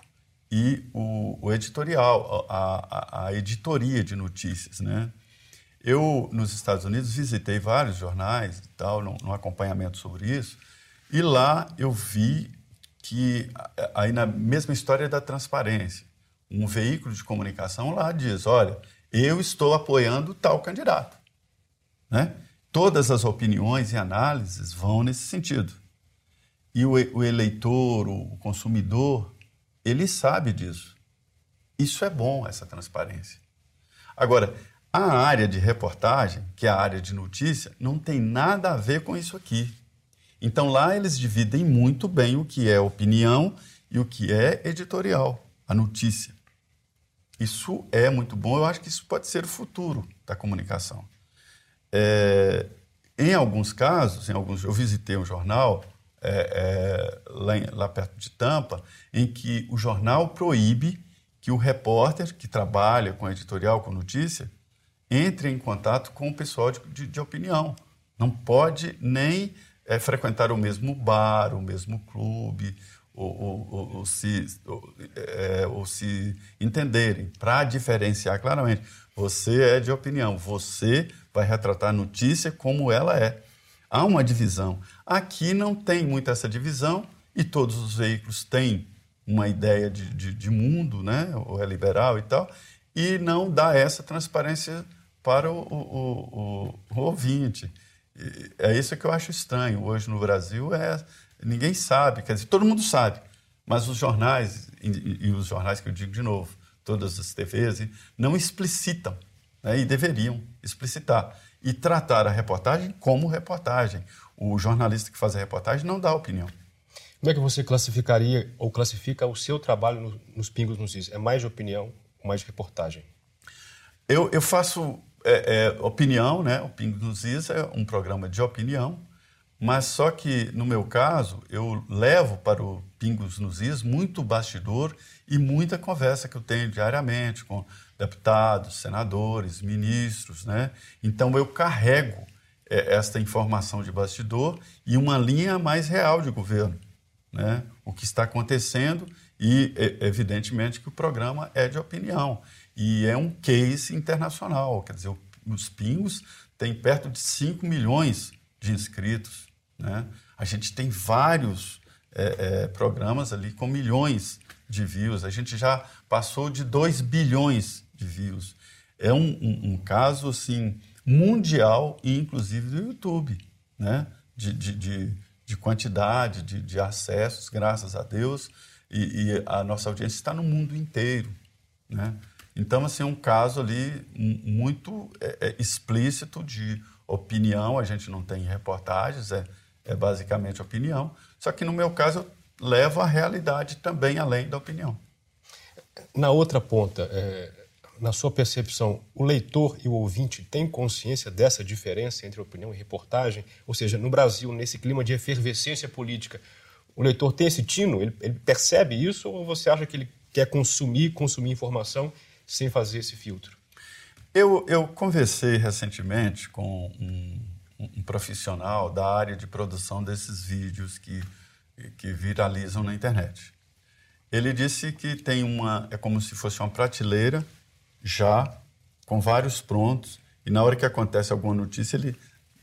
e o, o editorial, a, a, a, editoria de notícias, né? Eu, nos Estados Unidos, visitei vários jornais e tal, num, num acompanhamento sobre isso, e lá eu vi que, aí na mesma história da transparência, um veículo de comunicação lá diz, olha, eu estou apoiando tal candidato, né? Todas as opiniões e análises vão nesse sentido. E o, o eleitor, o consumidor, ele sabe disso. Isso é bom, essa transparência. Agora, a área de reportagem, que é a área de notícia, não tem nada a ver com isso aqui. Então lá eles dividem muito bem o que é opinião e o que é editorial, a notícia. Isso é muito bom, eu acho que isso pode ser o futuro da comunicação. É, em alguns casos, em alguns, eu visitei um jornal é, é, lá, em, lá perto de Tampa, em que o jornal proíbe que o repórter que trabalha com editorial, com notícia, entre em contato com o pessoal de, de, de opinião. Não pode nem é, frequentar o mesmo bar, o mesmo clube, ou, ou, ou se, ou, é, ou se entenderem, para diferenciar claramente. Você é de opinião, você vai retratar a notícia como ela é. Há uma divisão. Aqui não tem muito essa divisão e todos os veículos têm uma ideia de, de, de mundo, né? ou é liberal e tal, e não dá essa transparência para o, o, o, o ouvinte. E é isso que eu acho estranho. Hoje no Brasil é ninguém sabe, quer dizer, todo mundo sabe, mas os jornais, e, e os jornais que eu digo de novo, todas as TVs, não explicitam, né? e deveriam explicitar e tratar a reportagem como reportagem. O jornalista que faz a reportagem não dá opinião. Como é que você classificaria ou classifica o seu trabalho no, nos Pingos nos Is? É mais de opinião ou mais de reportagem? Eu, eu faço é, é, opinião, né? O Pingos nos Is é um programa de opinião, Mas só que, no meu caso, eu levo para o Pingos nos Is muito bastidor e muita conversa que eu tenho diariamente com deputados, senadores, ministros, né? Então eu carrego é, esta informação de bastidor e uma linha mais real de governo, né? O que está acontecendo e evidentemente que o programa é de opinião e é um case internacional, quer dizer, os Pingos têm perto de 5 milhões de inscritos, né? A gente tem vários é, é, programas ali com milhões de views. A gente já passou de 2 bilhões de views. É um, um, um, caso assim mundial e inclusive do YouTube, né? De, de, de, de quantidade de, de, acessos, graças a Deus, e, e, a nossa audiência está no mundo inteiro, né? Então, assim, é um caso ali muito é, é, explícito de opinião, a gente não tem reportagens, é, é basicamente opinião, só que no meu caso eu levo a realidade também além da opinião. Na outra ponta, é, na sua percepção, o leitor e o ouvinte têm consciência dessa diferença entre opinião e reportagem? Ou seja, no Brasil, nesse clima de efervescência política, o leitor tem esse tino? Ele, ele percebe isso ou você acha que ele quer consumir, consumir informação sem fazer esse filtro? Eu, eu conversei recentemente com um, um profissional da área de produção desses vídeos que, que viralizam na internet. Ele disse que tem uma. é como se fosse uma prateleira já com vários prontos e na hora que acontece alguma notícia ele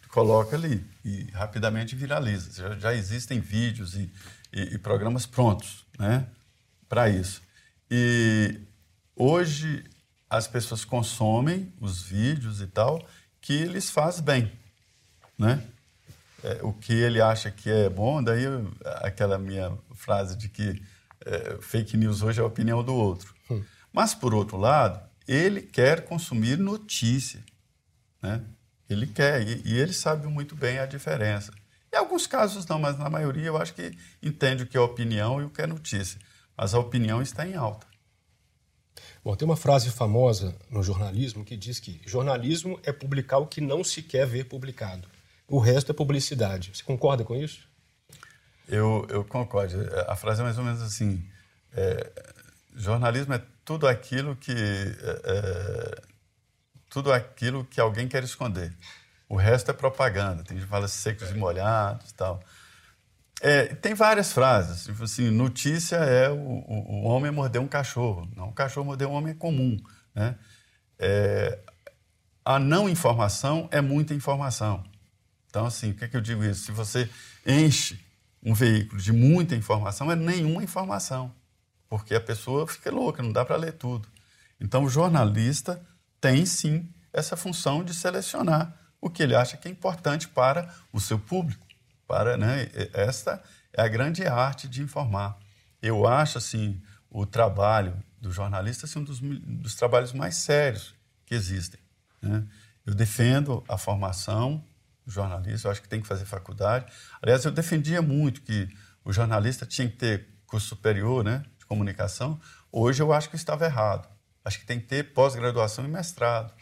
coloca ali e rapidamente viraliza. Já, já existem vídeos e, e, e, programas prontos, né, para isso. E hoje as pessoas consomem os vídeos e tal que lhes faz bem, né? É, o que ele acha que é bom, daí aquela minha frase de que é, fake news hoje é a opinião do outro. Hum. Mas por outro lado, ele quer consumir notícia. Né? Ele quer, e, e, ele sabe muito bem a diferença. Em alguns casos não, mas na maioria eu acho que entende o que é opinião e o que é notícia. Mas a opinião está em alta. Bom, tem uma frase famosa no jornalismo que diz que jornalismo é publicar o que não se quer ver publicado. O resto é publicidade. Você concorda com isso? Eu, eu concordo. A frase é mais ou menos assim: é, jornalismo é tudo aquilo que é, é, tudo aquilo que alguém quer esconder. O resto é propaganda. Tem gente que fala secos e molhados, tal. É, tem várias frases. Tipo assim, notícia é o, o, o, homem morder um cachorro. Não, o cachorro morder um homem é comum. Né? É, a não informação é muita informação. Então, assim, o que, é que eu digo isso? Se você enche um veículo de muita informação, é nenhuma informação porque a pessoa fica louca, não dá para ler tudo. Então, o jornalista tem sim essa função de selecionar o que ele acha que é importante para o seu público. Para, né, esta é a grande arte de informar. Eu acho assim o trabalho do jornalista assim, um dos, dos trabalhos mais sérios que existem. Né? Eu defendo a formação do jornalista, eu acho que tem que fazer faculdade. Aliás, eu defendia muito que o jornalista tinha que ter curso superior, né? De comunicação, hoje eu acho que estava errado. Acho que tem que ter pós-graduação e mestrado.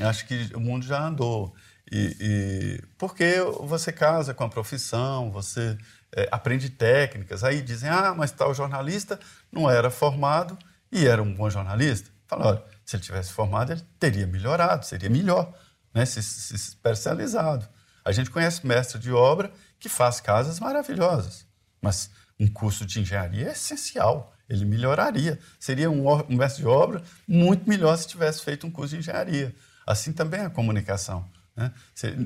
Acho que o mundo já andou. E, e, porque você casa com a profissão, você é, aprende técnicas. Aí dizem, ah, mas tal jornalista não era formado e era um bom jornalista. Fala, olha, se ele tivesse formado, ele teria melhorado, seria melhor, né? se, se especializado. A gente conhece mestre de obra que faz casas maravilhosas, mas um curso de engenharia é essencial. Ele melhoraria. Seria um, um mestre de obra muito melhor se tivesse feito um curso de engenharia. Assim também é a comunicação. Né?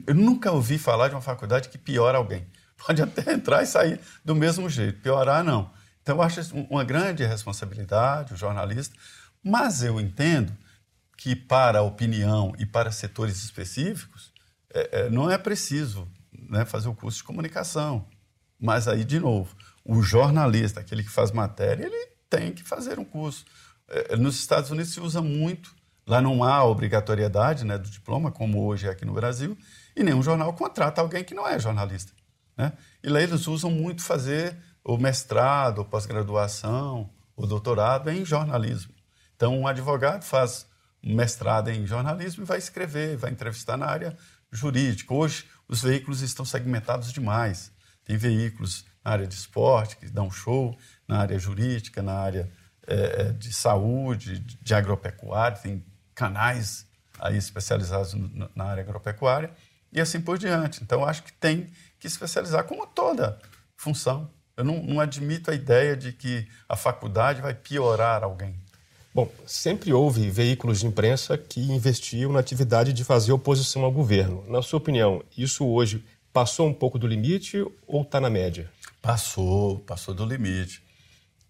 Eu nunca ouvi falar de uma faculdade que piora alguém. Pode até entrar e sair do mesmo jeito, piorar não. Então, eu acho uma grande responsabilidade o jornalista, mas eu entendo que para a opinião e para setores específicos é, é, não é preciso né, fazer o curso de comunicação. Mas aí, de novo, o jornalista, aquele que faz matéria, ele tem que fazer um curso. É, nos Estados Unidos se usa muito, lá não há obrigatoriedade né, do diploma, como hoje é aqui no Brasil, e nenhum jornal contrata alguém que não é jornalista. Né? E lá eles usam muito fazer o mestrado, o pós-graduação, o doutorado em jornalismo. Então, um advogado faz mestrado em jornalismo e vai escrever, vai entrevistar na área jurídica. Hoje, os veículos estão segmentados demais. Tem veículos na área de esporte, que dão show, na área jurídica, na área é, de saúde, de agropecuária, tem canais aí especializados na área agropecuária e assim por diante. Então, acho que tem que especializar como toda função. Eu não, não admito a ideia de que a faculdade vai piorar alguém. Bom, sempre houve veículos de imprensa que investiam na atividade de fazer oposição ao governo. Na sua opinião, isso hoje passou um pouco do limite ou está na média? Passou, passou do limite.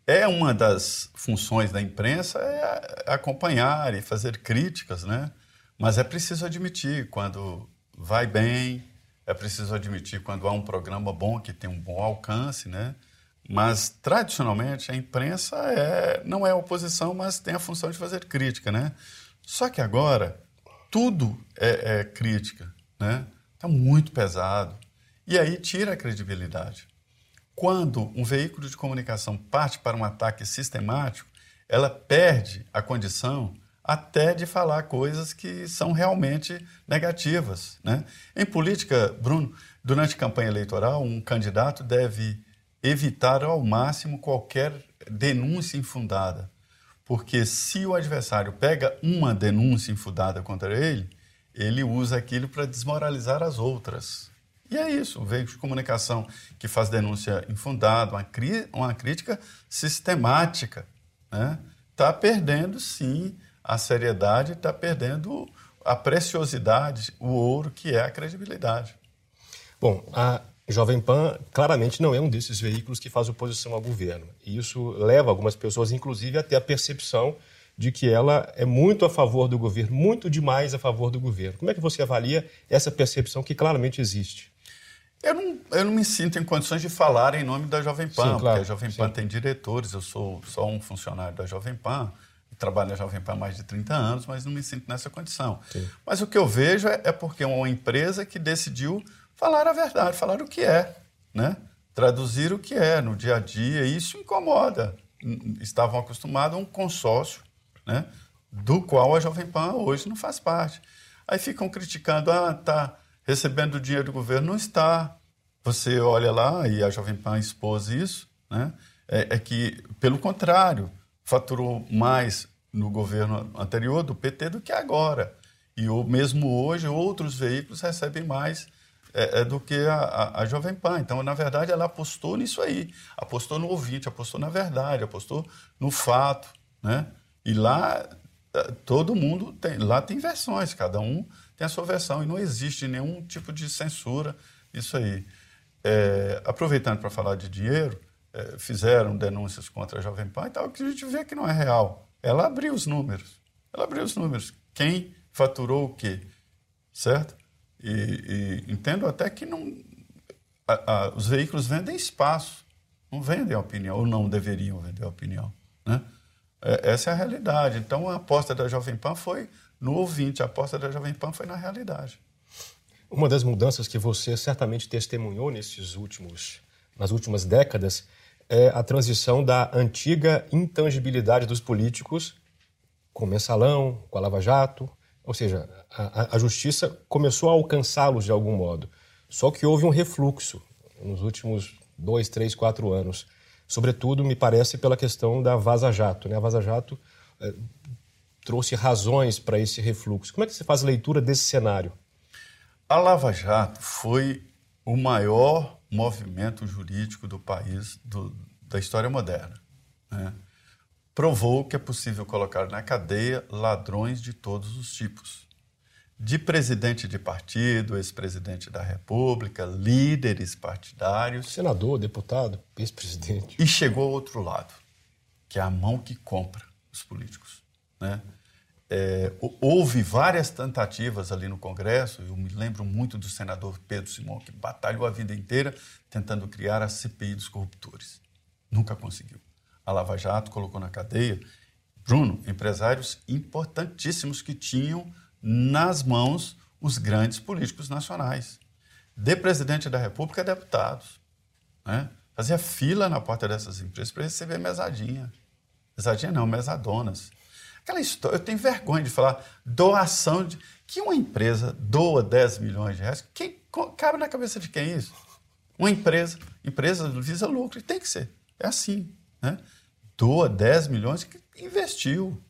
É uma das funções da imprensa é acompanhar e fazer críticas, né? Mas é preciso admitir quando vai bem, é preciso admitir quando há um programa bom que tem um bom alcance, né? Mas, tradicionalmente, a imprensa é, não é oposição, mas tem a função de fazer crítica, né? Só que agora, tudo é, é crítica, né? Está muito pesado. E aí tira a credibilidade. Quando um veículo de comunicação parte para um ataque sistemático, ela perde a condição até de falar coisas que são realmente negativas. Né? Em política, Bruno, durante campanha eleitoral, um candidato deve evitar ao máximo qualquer denúncia infundada. Porque se o adversário pega uma denúncia infundada contra ele, ele usa aquilo para desmoralizar as outras. E é isso, o veículo de comunicação que faz denúncia infundada, uma, uma crítica sistemática, está né? Tá perdendo, sim, a seriedade, está perdendo a preciosidade, o ouro que é a credibilidade. Bom, a Jovem Pan claramente não é um desses veículos que faz oposição ao governo. E isso leva algumas pessoas, inclusive, a ter a percepção de que ela é muito a favor do governo, muito demais a favor do governo. Como é que você avalia essa percepção que claramente existe? Eu não, eu não me sinto em condições de falar em nome da Jovem Pan, sim, claro, porque a Jovem Pan sim. tem diretores, eu sou só um funcionário da Jovem Pan, trabalho na Jovem Pan há mais de 30 anos, mas não me sinto nessa condição. Sim. Mas o que eu vejo é, é porque é uma empresa que decidiu falar a verdade, falar o que é, né? traduzir o que é no dia a dia, e isso incomoda. Estavam acostumados a um consórcio, né? do qual a Jovem Pan hoje não faz parte. Aí ficam criticando, ah, está recebendo dinheiro do governo. Não está. Você olha lá, e a Jovem Pan expôs isso, né? é, é que, pelo contrário, faturou mais no governo anterior do PT do que agora. E mesmo hoje, outros veículos recebem mais é, é do que a, a, a, Jovem Pan. Então, na verdade, ela apostou nisso aí. Apostou no ouvinte, apostou na verdade, apostou no fato. Né? E lá, é, todo mundo tem. Lá tem versões, cada um tem a sua versão. E não existe nenhum tipo de censura isso aí. É, aproveitando para falar de dinheiro, é, fizeram denúncias contra a Jovem Pan e tal, que a gente vê que não é real. Ela abriu os números. Ela abriu os números. Quem faturou o quê? Certo? E, e entendo até que não, a, a, os veículos vendem espaço, não vendem opinião, ou não deveriam vender opinião. Né? É, essa é a realidade. Então a aposta da Jovem Pan foi no ouvinte, a aposta da Jovem Pan foi na realidade. Uma das mudanças que você certamente testemunhou nesses últimos, nas últimas décadas é a transição da antiga intangibilidade dos políticos com o mensalão, com a Lava Jato, ou seja, a, a justiça começou a alcançá-los de algum modo. Só que houve um refluxo nos últimos dois, três, quatro anos. Sobretudo, me parece, pela questão da Vaza Jato. Né? A Vaza Jato é, trouxe razões para esse refluxo. Como é que você faz a leitura desse cenário? A Lava Jato foi o maior movimento jurídico do país do, da história moderna. Né? Provou que é possível colocar na cadeia ladrões de todos os tipos. De presidente de partido, ex-presidente da República, líderes partidários. Senador, deputado, ex-presidente. E chegou ao outro lado, que é a mão que compra os políticos. Né? É, houve várias tentativas ali no Congresso, eu me lembro muito do senador Pedro Simão, que batalhou a vida inteira tentando criar a CPI dos corruptores. Nunca conseguiu. A Lava Jato colocou na cadeia, Bruno, empresários importantíssimos que tinham nas mãos os grandes políticos nacionais. De presidente da República a deputados. Né? Fazia fila na porta dessas empresas para receber mesadinha. Mesadinha não, mesadonas. Aquela história, eu tenho vergonha de falar doação de. Que uma empresa doa 10 milhões de reais. Quem, cabe na cabeça de quem isso? Uma empresa, empresa visa lucro, e tem que ser. É assim. Né? Doa 10 milhões, que investiu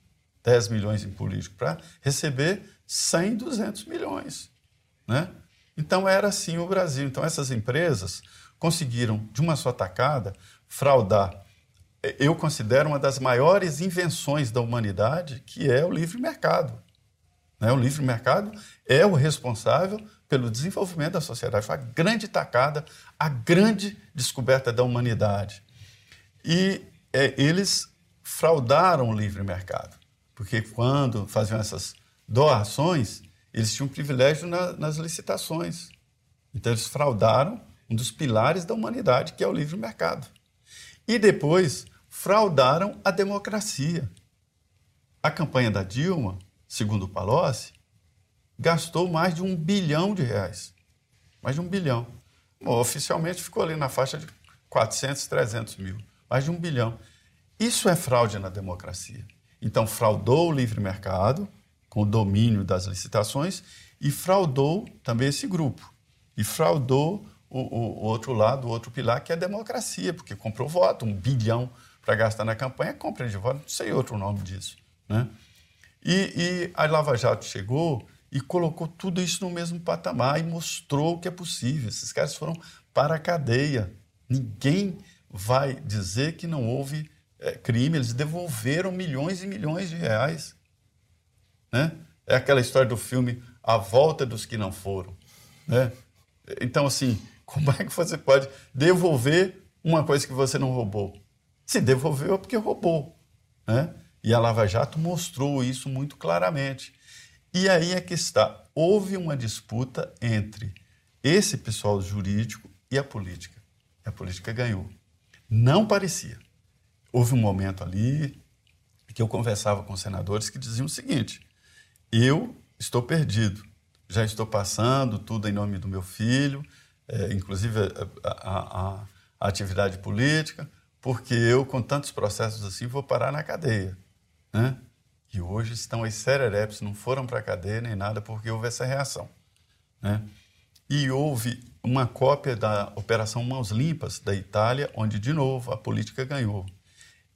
10 milhões em político para receber 100, 200 milhões. Né? Então era assim o Brasil. Então essas empresas conseguiram, de uma só tacada, fraudar. Eu considero uma das maiores invenções da humanidade, que é o livre mercado. Né? O livre mercado é o responsável pelo desenvolvimento da sociedade. Foi a grande tacada, a grande descoberta da humanidade. E é, eles fraudaram o livre mercado, porque quando faziam essas doações, eles tinham privilégio na, nas licitações. Então, eles fraudaram um dos pilares da humanidade, que é o livre mercado. E depois, fraudaram a democracia. A campanha da Dilma, segundo o Palocci, gastou mais de um bilhão de reais. Mais de um bilhão. Bom, oficialmente ficou ali na faixa de 400, 300 mil. Mais de um bilhão. Isso é fraude na democracia. Então, fraudou o livre mercado, com o domínio das licitações, e fraudou também esse grupo. E fraudou o, o, o outro lado, o outro pilar, que é a democracia, porque comprou voto, um bilhão para gastar na campanha, compra de voto, não sei outro nome disso. Né? E, e a Lava Jato chegou e colocou tudo isso no mesmo patamar e mostrou que é possível. Esses caras foram para a cadeia. Ninguém vai dizer que não houve é, crime, eles devolveram milhões e milhões de reais. Né? É aquela história do filme A Volta dos que Não Foram. Né? Então, assim, como é que você pode devolver uma coisa que você não roubou? Se devolveu é porque roubou. Né? E a Lava Jato mostrou isso muito claramente. E aí é que está. Houve uma disputa entre esse pessoal jurídico e a política. E a política ganhou. Não parecia. Houve um momento ali que eu conversava com senadores que diziam o seguinte: eu estou perdido. Já estou passando tudo em nome do meu filho, é, inclusive a, a, a, a, atividade política, porque eu, com tantos processos assim, vou parar na cadeia. Né? E hoje estão as serereps, não foram para a cadeia nem nada, porque houve essa reação. Né? E houve uma cópia da Operação Mãos Limpas da Itália, onde, de novo, a política ganhou.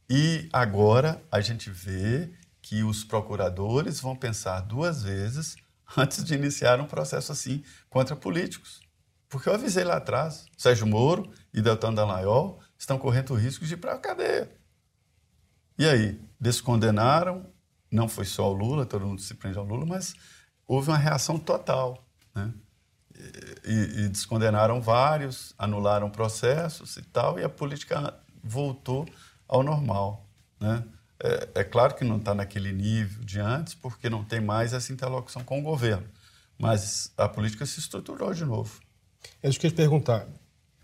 E agora a gente vê que os procuradores vão pensar duas vezes antes de iniciar um processo assim contra políticos. Porque eu avisei lá atrás, Sérgio Moro e Deltan Dallagnol estão correndo o risco de ir para a cadeia. E aí, descondenaram, não foi só o Lula, todo mundo se prende ao Lula, mas houve uma reação total. Né? E, e, descondenaram vários, anularam processos e tal, e a política voltou ao normal. Né? É, é claro que não está naquele nível de antes, porque não tem mais essa interlocução com o governo. Mas a política se estruturou de novo. Eu queria te perguntar,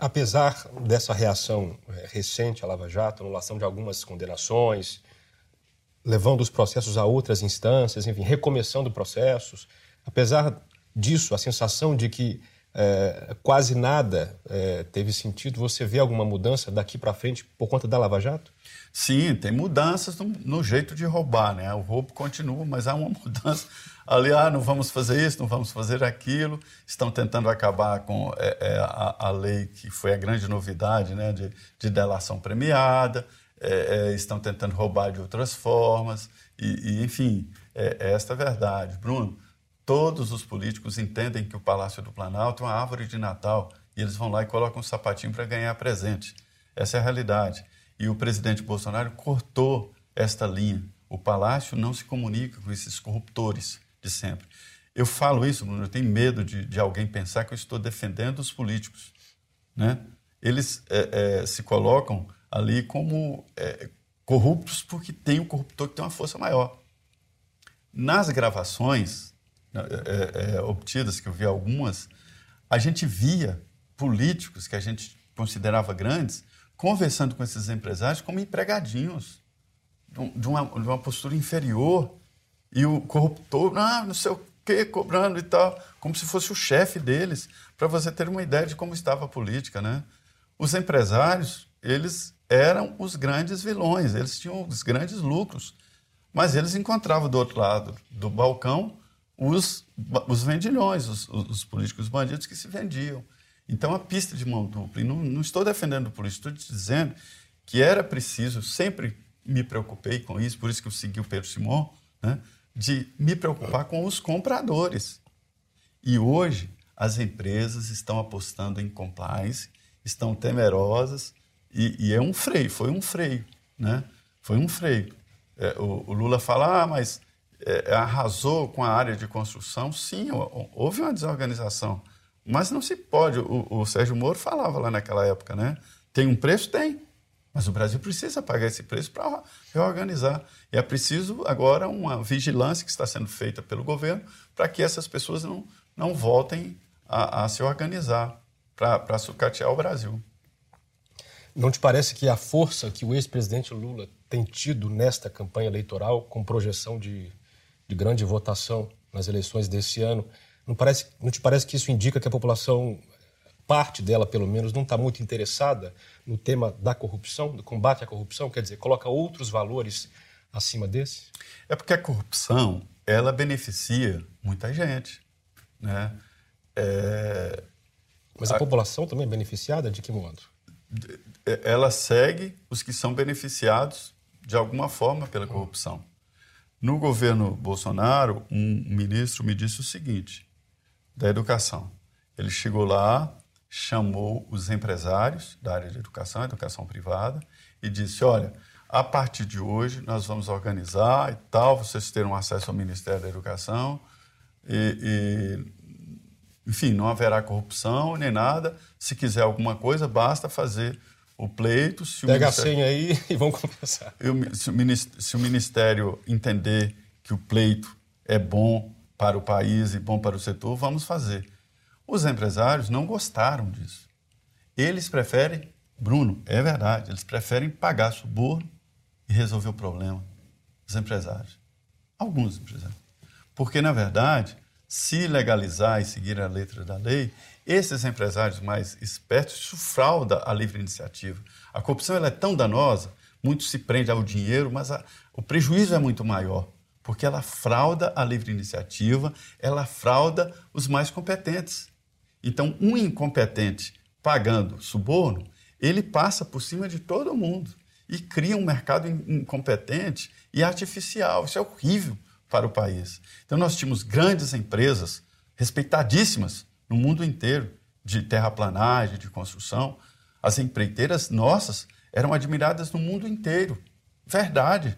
apesar dessa reação é, recente à Lava Jato, anulação de algumas condenações, levando os processos a outras instâncias, enfim, recomeçando processos, apesar disso, a sensação de que é, quase nada é, teve sentido, você vê alguma mudança daqui para frente por conta da Lava Jato? Sim, tem mudanças no, no, jeito de roubar, né? O roubo continua, mas há uma mudança ali, ah, não vamos fazer isso, não vamos fazer aquilo. Estão tentando acabar com é, é, a, a, lei que foi a grande novidade, né? De, de delação premiada. É, é, estão tentando roubar de outras formas. E, e enfim, é, é esta a verdade. Bruno, todos os políticos entendem que o Palácio do Planalto é uma árvore de Natal e eles vão lá e colocam um sapatinho para ganhar presente. Essa é a realidade. E o presidente Bolsonaro cortou esta linha. O palácio não se comunica com esses corruptores de sempre. Eu falo isso, Bruno, eu tenho medo de, de alguém pensar que eu estou defendendo os políticos. Né? Eles é, é, se colocam ali como é, corruptos porque tem um corruptor que tem uma força maior. Nas gravações é, é, obtidas, que eu vi algumas, a gente via políticos que a gente considerava grandes conversando com esses empresários como empregadinhos, de uma, de uma postura inferior, e o corruptor, ah, não sei o quê, cobrando e tal, como se fosse o chefe deles, para você ter uma ideia de como estava a política. Né? Os empresários, eles eram os grandes vilões, eles tinham os grandes lucros. mas eles encontravam do outro lado do balcão os, os vendilhões, os, os políticos bandidos que se vendiam. Então, a pista de mão dupla, e não, não estou defendendo o político, estou dizendo que era preciso, sempre me preocupei com isso, por isso que eu segui o Pedro Simon, né, de me preocupar com os compradores. E hoje, as empresas estão apostando em compliance, estão temerosas, e, e é um freio, foi um freio, né? Foi um freio. É, o, o, Lula fala, ah, mas é, arrasou com a área de construção. Sim, houve uma desorganização. Mas não se pode. O, o, Sérgio Moro falava lá naquela época, né? Tem um preço? Tem. Mas o Brasil precisa pagar esse preço para reorganizar. E é preciso agora uma vigilância que está sendo feita pelo governo para que essas pessoas não, não voltem a, a se organizar para sucatear o Brasil. Não te parece que a força que o ex-presidente Lula tem tido nesta campanha eleitoral, com projeção de, de grande votação nas eleições desse ano, não, parece, não te parece que isso indica que a população, parte dela pelo menos, não está muito interessada no tema da corrupção, do combate à corrupção? Quer dizer, coloca outros valores acima desse? É porque a corrupção, ela beneficia muita gente, né? É... Mas a, a população também é beneficiada de que modo? Ela segue os que são beneficiados de alguma forma pela corrupção. No governo Bolsonaro, um ministro me disse o seguinte, da educação. Ele chegou lá, chamou os empresários da área de educação, educação privada, e disse: Olha, a partir de hoje nós vamos organizar e tal, vocês terão acesso ao Ministério da Educação, e, e, enfim, não haverá corrupção nem nada. Se quiser alguma coisa, basta fazer o pleito. Se Pega a senha aí e vamos conversar. Se o, se o Ministério entender que o pleito é bom para o país e bom para o setor, vamos fazer. Os empresários não gostaram disso. Eles preferem, Bruno, é verdade, eles preferem pagar suborno e resolver o problema. Os empresários. Alguns empresários. Porque, na verdade, se legalizar e seguir a letra da lei, esses empresários mais espertos, frauda a livre iniciativa. A corrupção ela é tão danosa, muito se prende ao dinheiro, mas a, o prejuízo é muito maior, porque ela frauda a livre iniciativa, ela frauda os mais competentes. Então, um incompetente pagando suborno, ele passa por cima de todo mundo e cria um mercado incompetente e artificial. Isso é horrível para o país. Então, nós tínhamos grandes empresas respeitadíssimas no mundo inteiro de terraplanagem, de construção. As empreiteiras nossas eram admiradas no mundo inteiro. Verdade.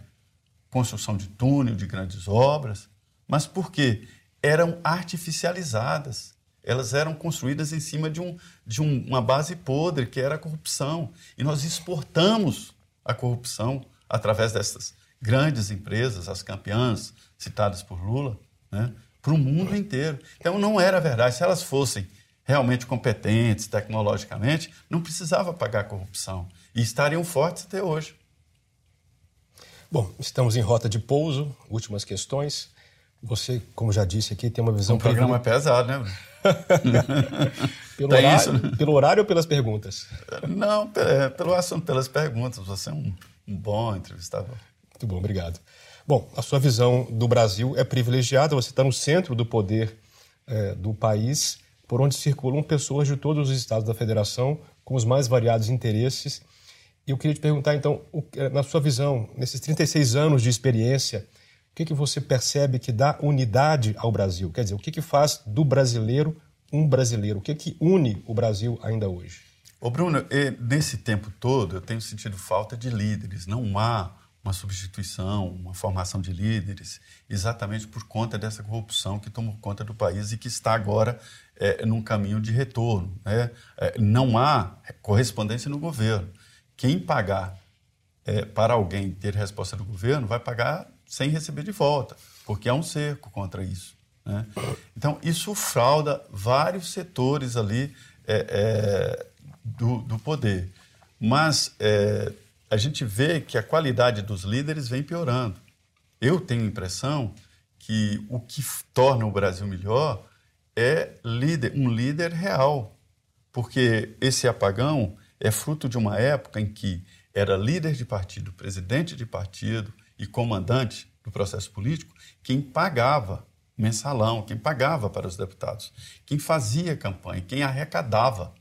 Construção de túnel, de grandes obras. Mas por quê? Eram artificializadas. Elas eram construídas em cima de, um, de um, uma base podre, que era a corrupção. E nós exportamos a corrupção através dessas grandes empresas, as campeãs citadas por Lula, né? Para o mundo inteiro. Então não era verdade. Se elas fossem realmente competentes tecnologicamente, não precisava pagar corrupção e estariam fortes até hoje. Bom, estamos em rota de pouso, últimas questões. Você, como já disse aqui, tem uma visão. Um programa pesado, né? pelo, horário, isso, né? pelo horário ou pelas perguntas? Não, é, pelo assunto, pelas perguntas. Você é um, um bom entrevistador. Muito bom, obrigado. Bom, a sua visão do Brasil é privilegiada, você está no centro do poder é, do país, por onde circulam pessoas de todos os estados da federação, com os mais variados interesses. E eu queria te perguntar, então, é, na sua visão, nesses 36 anos de experiência, o que, que você percebe que dá unidade ao Brasil? Quer dizer, o que, que faz do brasileiro um brasileiro? O que, que une o Brasil ainda hoje? Ô Bruno, nesse tempo todo eu tenho sentido falta de líderes. Não há uma substituição, uma formação de líderes, exatamente por conta dessa corrupção que tomou conta do país e que está agora é, num caminho de retorno. Né? É, não há correspondência no governo. Quem pagar é, para alguém ter resposta do governo vai pagar sem receber de volta, porque há um cerco contra isso. Né? Então, isso frauda vários setores ali é, é, do, do poder. Mas é, a gente vê que a qualidade dos líderes vem piorando. Eu tenho a impressão que o que torna o Brasil melhor é líder, um líder real, porque esse apagão é fruto de uma época em que era líder de partido, presidente de partido e comandante do processo político quem pagava mensalão, quem pagava para os deputados, quem fazia campanha, quem arrecadava.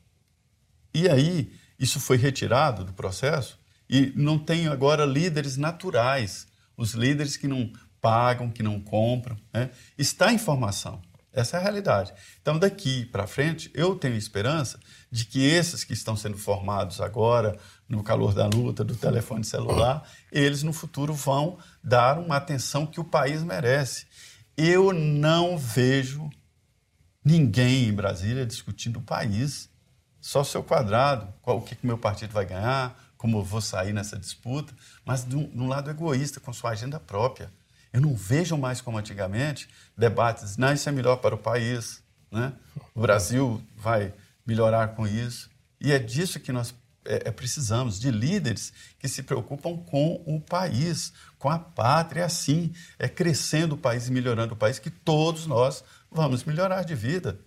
E aí, isso foi retirado do processo e não tem agora líderes naturais, os líderes que não pagam, que não compram. Né? Está em formação. Essa é a realidade. Então, daqui para frente, eu tenho esperança de que esses que estão sendo formados agora, no calor da luta, do telefone celular, eles no futuro vão dar uma atenção que o país merece. Eu não vejo ninguém em Brasília discutindo o país, só seu quadrado, qual, o que, que meu partido vai ganhar, como eu vou sair nessa disputa, mas de um, de um lado egoísta, com sua agenda própria. Eu não vejo mais como antigamente debates, não, isso é melhor para o país, né? o Brasil vai melhorar com isso. E é disso que nós é, é, precisamos, de líderes que se preocupam com o país, com a pátria, assim, é crescendo o país e melhorando o país que todos nós vamos melhorar de vida.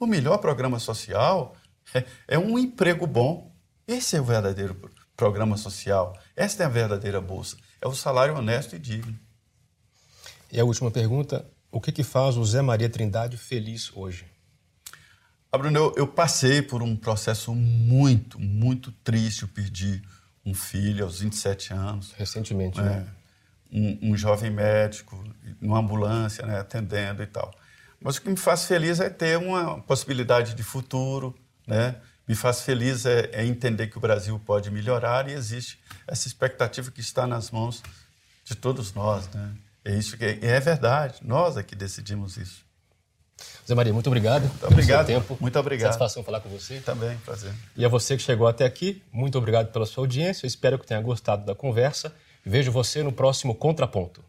O melhor programa social é, é um emprego bom. Esse é o verdadeiro programa social. Esta é a verdadeira bolsa. É o salário honesto e digno. E a última pergunta: o que, que faz o Zé Maria Trindade feliz hoje? Ah, Bruno, eu, eu, passei por um processo muito, muito triste. Eu perdi um filho aos 27 anos. Recentemente, né? Um, um, jovem médico, numa ambulância, né, atendendo e tal. Mas o que me faz feliz é ter uma possibilidade de futuro, né? Me faz feliz é, é entender que o Brasil pode melhorar e existe essa expectativa que está nas mãos de todos nós, né? É isso que é, é verdade. Nós é que decidimos isso. Zé Maria, muito obrigado. Muito obrigado. Pelo seu tempo. Muito obrigado. Satisfação falar com você. Também, prazer. E a você que chegou até aqui, muito obrigado pela sua audiência. Espero que tenha gostado da conversa. Vejo você no próximo Contraponto.